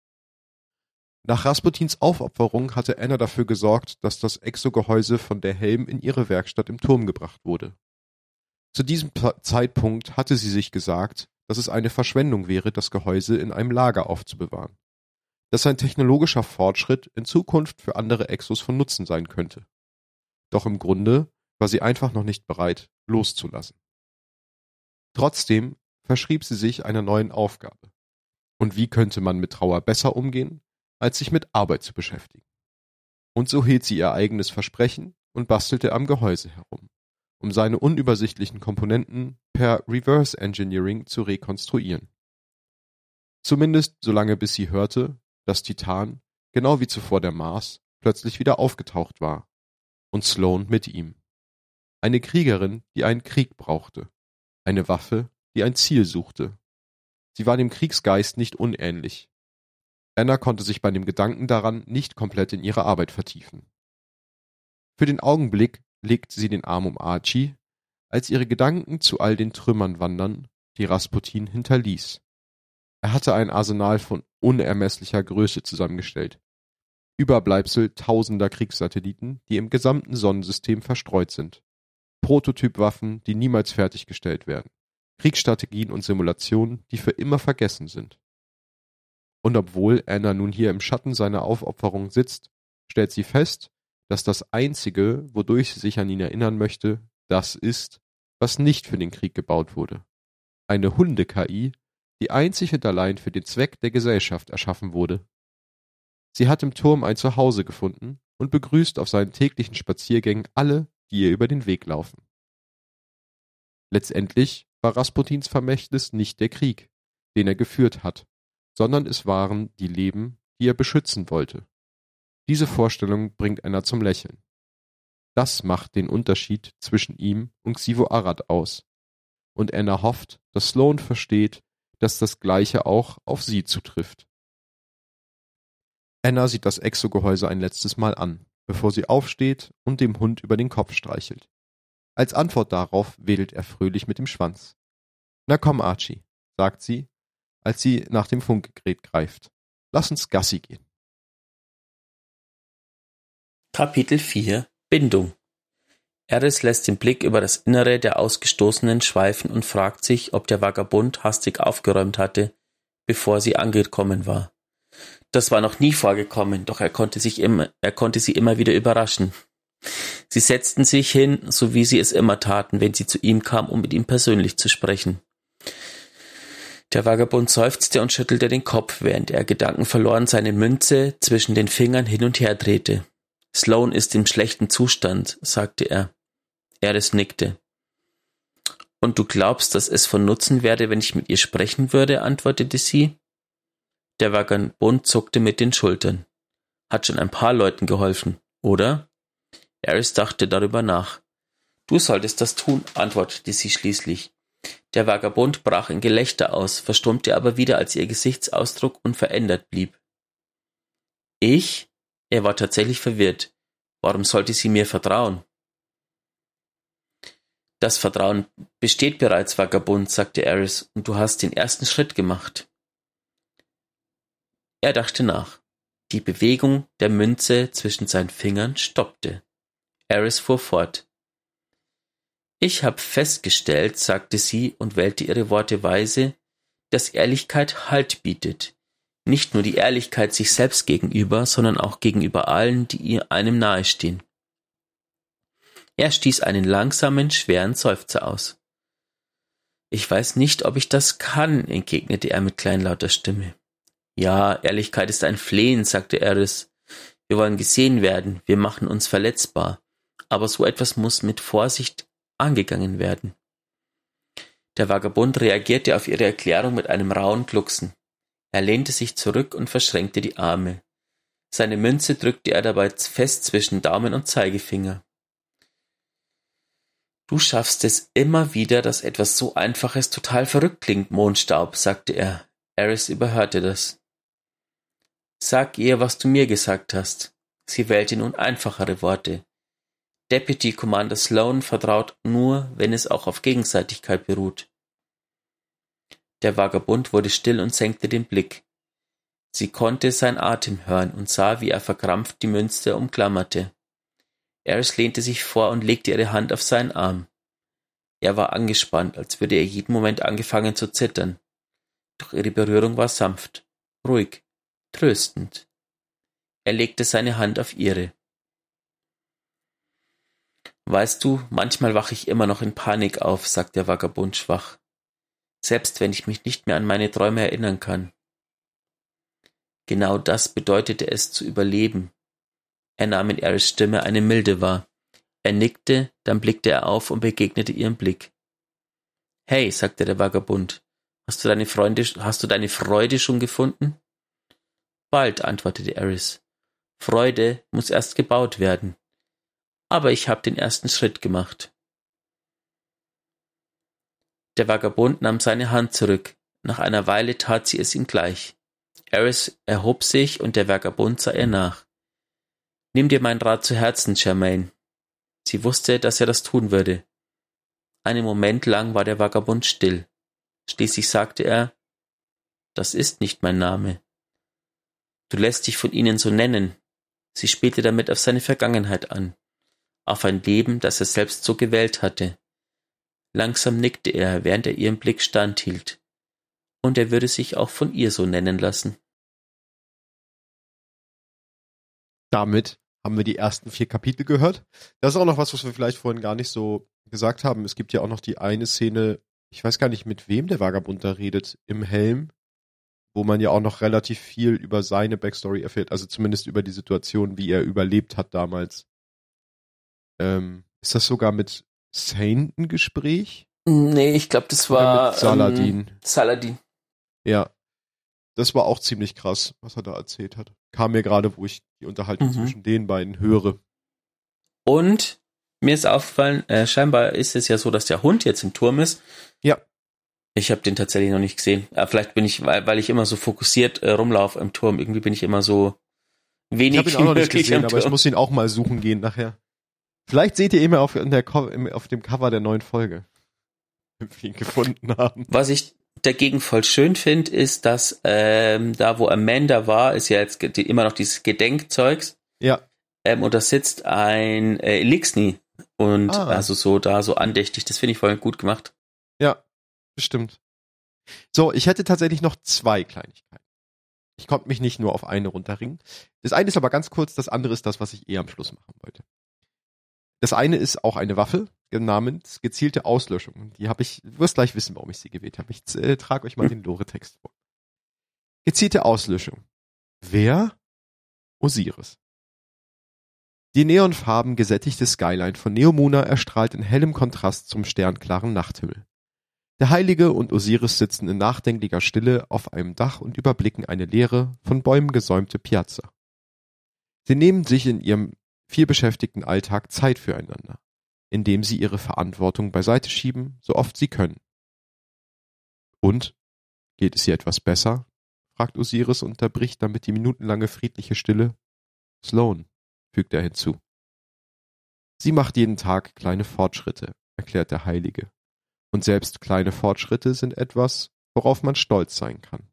Nach Rasputins Aufopferung hatte Anna dafür gesorgt, dass das Exogehäuse von der Helm in ihre Werkstatt im Turm gebracht wurde. Zu diesem Zeitpunkt hatte sie sich gesagt, dass es eine Verschwendung wäre, das Gehäuse in einem Lager aufzubewahren. Dass ein technologischer Fortschritt in Zukunft für andere Exos von Nutzen sein könnte. Doch im Grunde war sie einfach noch nicht bereit, loszulassen. Trotzdem verschrieb sie sich einer neuen Aufgabe. Und wie könnte man mit Trauer besser umgehen, als sich mit Arbeit zu beschäftigen? Und so hielt sie ihr eigenes Versprechen und bastelte am Gehäuse herum, um seine unübersichtlichen Komponenten per Reverse Engineering zu rekonstruieren. Zumindest solange bis sie hörte, dass Titan, genau wie zuvor der Mars, plötzlich wieder aufgetaucht war. Und Sloan mit ihm. Eine Kriegerin, die einen Krieg brauchte. Eine Waffe, die ein Ziel suchte. Sie war dem Kriegsgeist nicht unähnlich. Anna konnte sich bei dem Gedanken daran nicht komplett in ihre Arbeit vertiefen. Für den Augenblick legte sie den Arm um Archie, als ihre Gedanken zu all den Trümmern wandern, die Rasputin hinterließ. Er hatte ein Arsenal von unermesslicher Größe zusammengestellt. Überbleibsel tausender Kriegssatelliten, die im gesamten Sonnensystem verstreut sind. Prototypwaffen, die niemals fertiggestellt werden. Kriegsstrategien und Simulationen, die für immer vergessen sind. Und obwohl Anna nun hier im Schatten seiner Aufopferung sitzt, stellt sie fest, dass das Einzige, wodurch sie sich an ihn erinnern möchte, das ist, was nicht für den Krieg gebaut wurde. Eine Hunde-KI, die einzig und allein für den Zweck der Gesellschaft erschaffen wurde. Sie hat im Turm ein Zuhause gefunden und begrüßt auf seinen täglichen Spaziergängen alle, die ihr über den Weg laufen. Letztendlich war Rasputins Vermächtnis nicht der Krieg, den er geführt hat, sondern es waren die Leben, die er beschützen wollte. Diese Vorstellung bringt Anna zum Lächeln. Das macht den Unterschied zwischen ihm und Xivo Arad aus. Und Anna hofft, dass Sloan versteht, dass das Gleiche auch auf sie zutrifft. Anna sieht das Exogehäuse ein letztes Mal an, bevor sie aufsteht und dem Hund über den Kopf streichelt. Als Antwort darauf wedelt er fröhlich mit dem Schwanz. Na komm, Archie, sagt sie, als sie nach dem Funkgerät greift. Lass uns Gassi gehen. Kapitel 4 Bindung Eris lässt den Blick über das Innere der Ausgestoßenen schweifen und fragt sich, ob der Vagabund hastig aufgeräumt hatte, bevor sie angekommen war. Das war noch nie vorgekommen, doch er konnte sich immer, er konnte sie immer wieder überraschen. Sie setzten sich hin, so wie sie es immer taten, wenn sie zu ihm kam, um mit ihm persönlich zu sprechen. Der Vagabund seufzte und schüttelte den Kopf, während er gedankenverloren seine Münze zwischen den Fingern hin und her drehte. Sloan ist im schlechten Zustand, sagte er. Eris nickte. Und du glaubst, dass es von Nutzen wäre, wenn ich mit ihr sprechen würde? antwortete sie. Der Vagabund zuckte mit den Schultern. Hat schon ein paar Leuten geholfen, oder? Eris dachte darüber nach. Du solltest das tun, antwortete sie schließlich. Der Vagabund brach in Gelächter aus, verstummte aber wieder, als ihr Gesichtsausdruck unverändert blieb. Ich? Er war tatsächlich verwirrt. Warum sollte sie mir vertrauen? Das Vertrauen besteht bereits, Vagabund, sagte Eris, und du hast den ersten Schritt gemacht. Er dachte nach. Die Bewegung der Münze zwischen seinen Fingern stoppte. Eris fuhr fort. Ich habe festgestellt, sagte sie und wählte ihre Worte weise, dass Ehrlichkeit Halt bietet. Nicht nur die Ehrlichkeit sich selbst gegenüber, sondern auch gegenüber allen, die einem nahestehen. Er stieß einen langsamen, schweren Seufzer aus. Ich weiß nicht, ob ich das kann, entgegnete er mit kleinlauter Stimme. Ja, Ehrlichkeit ist ein Flehen, sagte Eris. Wir wollen gesehen werden, wir machen uns verletzbar. Aber so etwas muss mit Vorsicht angegangen werden. Der Vagabund reagierte auf ihre Erklärung mit einem rauen Glucksen. Er lehnte sich zurück und verschränkte die Arme. Seine Münze drückte er dabei fest zwischen Daumen und Zeigefinger. Du schaffst es immer wieder, dass etwas so Einfaches total verrückt klingt, Mondstaub, sagte er. Eris überhörte das. Sag ihr, was du mir gesagt hast. Sie wählte nun einfachere Worte. Deputy Commander Sloan vertraut nur, wenn es auch auf Gegenseitigkeit beruht. Der Vagabund wurde still und senkte den Blick. Sie konnte sein Atem hören und sah, wie er verkrampft die Münze umklammerte. Eris lehnte sich vor und legte ihre Hand auf seinen Arm. Er war angespannt, als würde er jeden Moment angefangen zu zittern. Doch ihre Berührung war sanft, ruhig, tröstend. Er legte seine Hand auf ihre. Weißt du, manchmal wache ich immer noch in Panik auf, sagt der Vagabund schwach. selbst wenn ich mich nicht mehr an meine Träume erinnern kann. Genau das bedeutete es zu überleben. Er nahm in Eris Stimme eine Milde wahr. Er nickte, dann blickte er auf und begegnete ihrem Blick. Hey, sagte der Vagabund, hast du deine Freunde, hast du deine Freude schon gefunden? Bald, antwortete Eris. Freude muss erst gebaut werden. Aber ich habe den ersten Schritt gemacht. Der Vagabund nahm seine Hand zurück. Nach einer Weile tat sie es ihm gleich. Eris erhob sich und der Vagabund sah ihr nach. Nimm dir meinen Rat zu Herzen, Germaine. Sie wusste, dass er das tun würde. Einen Moment lang war der Vagabund still. Schließlich sagte er, das ist nicht mein Name. Du lässt dich von ihnen so nennen. Sie spielte damit auf seine Vergangenheit an, auf ein Leben, das er selbst so gewählt hatte. Langsam nickte er, während er ihren Blick standhielt. Und er würde sich auch von ihr so nennen lassen. Damit haben wir die ersten vier Kapitel gehört. Das ist auch noch was, was wir vielleicht vorhin gar nicht so gesagt haben. Es gibt ja auch noch die eine Szene, ich weiß gar nicht, mit wem der Vagabund da redet, im Helm, wo man ja auch noch relativ viel über seine Backstory erfährt, also zumindest über die Situation, wie er überlebt hat damals. Ähm, ist das sogar mit Saint ein Gespräch? Nee, ich glaube, das war Saladin. Ähm, Saladin. Ja. Das war auch ziemlich krass, was er da erzählt hat. Kam mir gerade, wo ich die Unterhaltung mhm. zwischen den beiden höre. Und mir ist aufgefallen, äh, scheinbar ist es ja so, dass der Hund jetzt im Turm ist. Ja. Ich habe den tatsächlich noch nicht gesehen. Aber vielleicht bin ich, weil, weil ich immer so fokussiert äh, rumlaufe im Turm, irgendwie bin ich immer so wenig. Ich habe ihn auch noch nicht gesehen, aber ich muss ihn auch mal suchen gehen nachher. Vielleicht seht ihr ihn auf, der, auf dem Cover der neuen Folge. Wenn wir ihn gefunden haben. Was ich dagegen voll schön finde, ist, dass ähm, da, wo Amanda war, ist ja jetzt immer noch dieses Gedenkzeugs. Ja. Ähm, und da sitzt ein äh, Elixni und ah. also so da so andächtig. Das finde ich voll gut gemacht. Ja, bestimmt. So, ich hätte tatsächlich noch zwei Kleinigkeiten. Ich konnte mich nicht nur auf eine runterringen. Das eine ist aber ganz kurz, das andere ist das, was ich eh am Schluss machen wollte. Das eine ist auch eine Waffe namens gezielte Auslöschung. Die habe ich, du wirst gleich wissen, warum ich sie gewählt habe. Ich äh, trage euch mal den Lore-Text vor. Gezielte Auslöschung. Wer? Osiris. Die neonfarben gesättigte Skyline von Neomuna erstrahlt in hellem Kontrast zum sternklaren Nachthimmel. Der Heilige und Osiris sitzen in nachdenklicher Stille auf einem Dach und überblicken eine leere, von Bäumen gesäumte Piazza. Sie nehmen sich in ihrem vielbeschäftigten Alltag Zeit füreinander, indem sie ihre Verantwortung beiseite schieben, so oft sie können. Und? Geht es ihr etwas besser? fragt Osiris und unterbricht damit die minutenlange friedliche Stille. Sloan, fügt er hinzu. Sie macht jeden Tag kleine Fortschritte, erklärt der Heilige. Und selbst kleine Fortschritte sind etwas, worauf man stolz sein kann.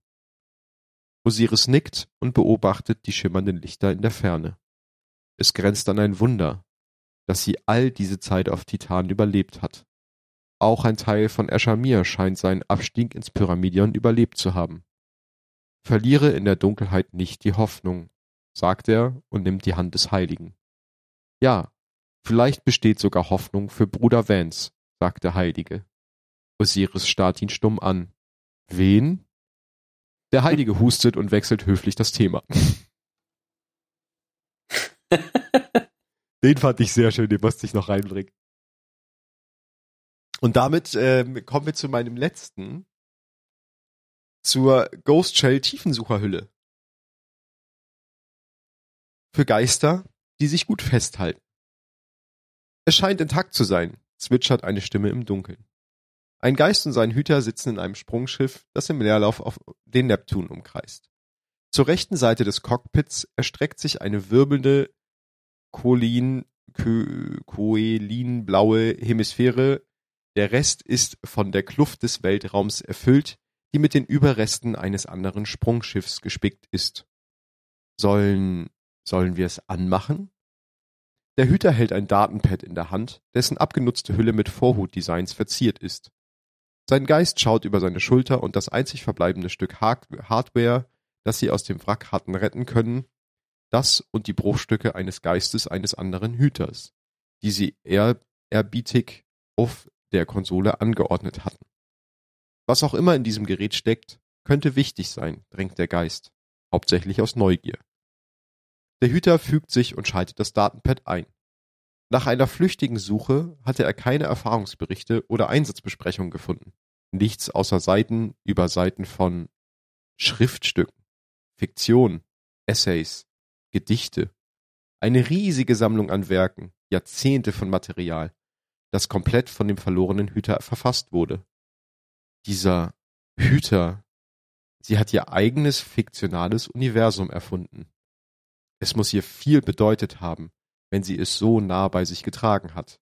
Osiris nickt und beobachtet die schimmernden Lichter in der Ferne. Es grenzt an ein Wunder, dass sie all diese Zeit auf Titan überlebt hat. Auch ein Teil von Eshamir scheint seinen Abstieg ins Pyramidion überlebt zu haben. Verliere in der Dunkelheit nicht die Hoffnung, sagt er und nimmt die Hand des Heiligen. Ja, vielleicht besteht sogar Hoffnung für Bruder Vance, sagt der Heilige. Osiris starrt ihn stumm an. Wen? Der Heilige hustet und wechselt höflich das Thema. den fand ich sehr schön, den musste ich noch reinbringen. Und damit ähm, kommen wir zu meinem letzten, zur Ghost Shell Tiefensucherhülle. Für Geister, die sich gut festhalten. Es scheint intakt zu sein, zwitschert eine Stimme im Dunkeln. Ein Geist und sein Hüter sitzen in einem Sprungschiff, das im Leerlauf auf den Neptun umkreist. Zur rechten Seite des Cockpits erstreckt sich eine wirbelnde, Cholin, Koelinblaue Hemisphäre. Der Rest ist von der Kluft des Weltraums erfüllt, die mit den Überresten eines anderen Sprungschiffs gespickt ist. Sollen, sollen wir es anmachen? Der Hüter hält ein Datenpad in der Hand, dessen abgenutzte Hülle mit Vorhutdesigns verziert ist. Sein Geist schaut über seine Schulter und das einzig verbleibende Stück Hardware, das sie aus dem Wrack hatten retten können, das und die Bruchstücke eines Geistes eines anderen Hüters, die sie ehrerbietig auf der Konsole angeordnet hatten. Was auch immer in diesem Gerät steckt, könnte wichtig sein, drängt der Geist, hauptsächlich aus Neugier. Der Hüter fügt sich und schaltet das Datenpad ein. Nach einer flüchtigen Suche hatte er keine Erfahrungsberichte oder Einsatzbesprechungen gefunden. Nichts außer Seiten über Seiten von Schriftstücken, Fiktion, Essays, Gedichte. Eine riesige Sammlung an Werken, Jahrzehnte von Material, das komplett von dem verlorenen Hüter verfasst wurde. Dieser Hüter, sie hat ihr eigenes fiktionales Universum erfunden. Es muss ihr viel bedeutet haben, wenn sie es so nah bei sich getragen hat.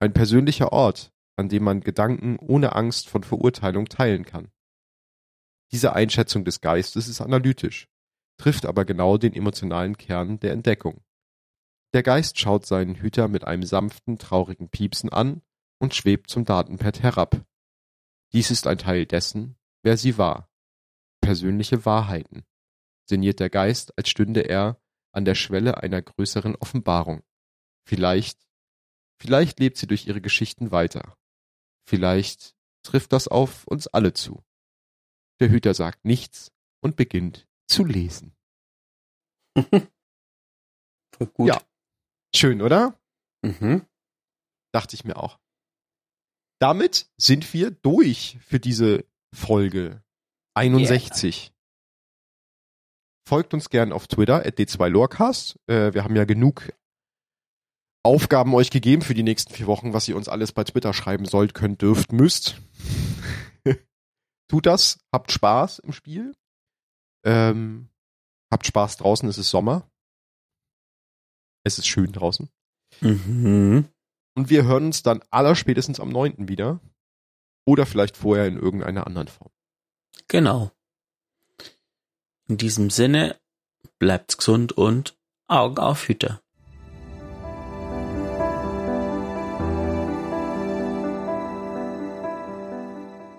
Ein persönlicher Ort, an dem man Gedanken ohne Angst von Verurteilung teilen kann. Diese Einschätzung des Geistes ist analytisch, trifft aber genau den emotionalen Kern der Entdeckung. Der Geist schaut seinen Hüter mit einem sanften, traurigen Piepsen an und schwebt zum Datenpad herab. Dies ist ein Teil dessen, wer sie war. Persönliche Wahrheiten. Sinniert der Geist, als stünde er an der Schwelle einer größeren Offenbarung. Vielleicht, vielleicht lebt sie durch ihre Geschichten weiter. Vielleicht trifft das auf uns alle zu. Der Hüter sagt nichts und beginnt zu lesen. Gut. Ja. Schön, oder? Mhm. Dachte ich mir auch. Damit sind wir durch für diese Folge 61. Folgt uns gern auf Twitter, at d2lorecast. Äh, wir haben ja genug Aufgaben euch gegeben für die nächsten vier Wochen, was ihr uns alles bei Twitter schreiben sollt, könnt, dürft, müsst. Tut das, habt Spaß im Spiel. Ähm, habt Spaß draußen, es ist Sommer. Es ist schön draußen. Mhm. Und wir hören uns dann allerspätestens am 9. wieder. Oder vielleicht vorher in irgendeiner anderen Form. Genau. In diesem Sinne, bleibt's gesund und Augen auf Hüter.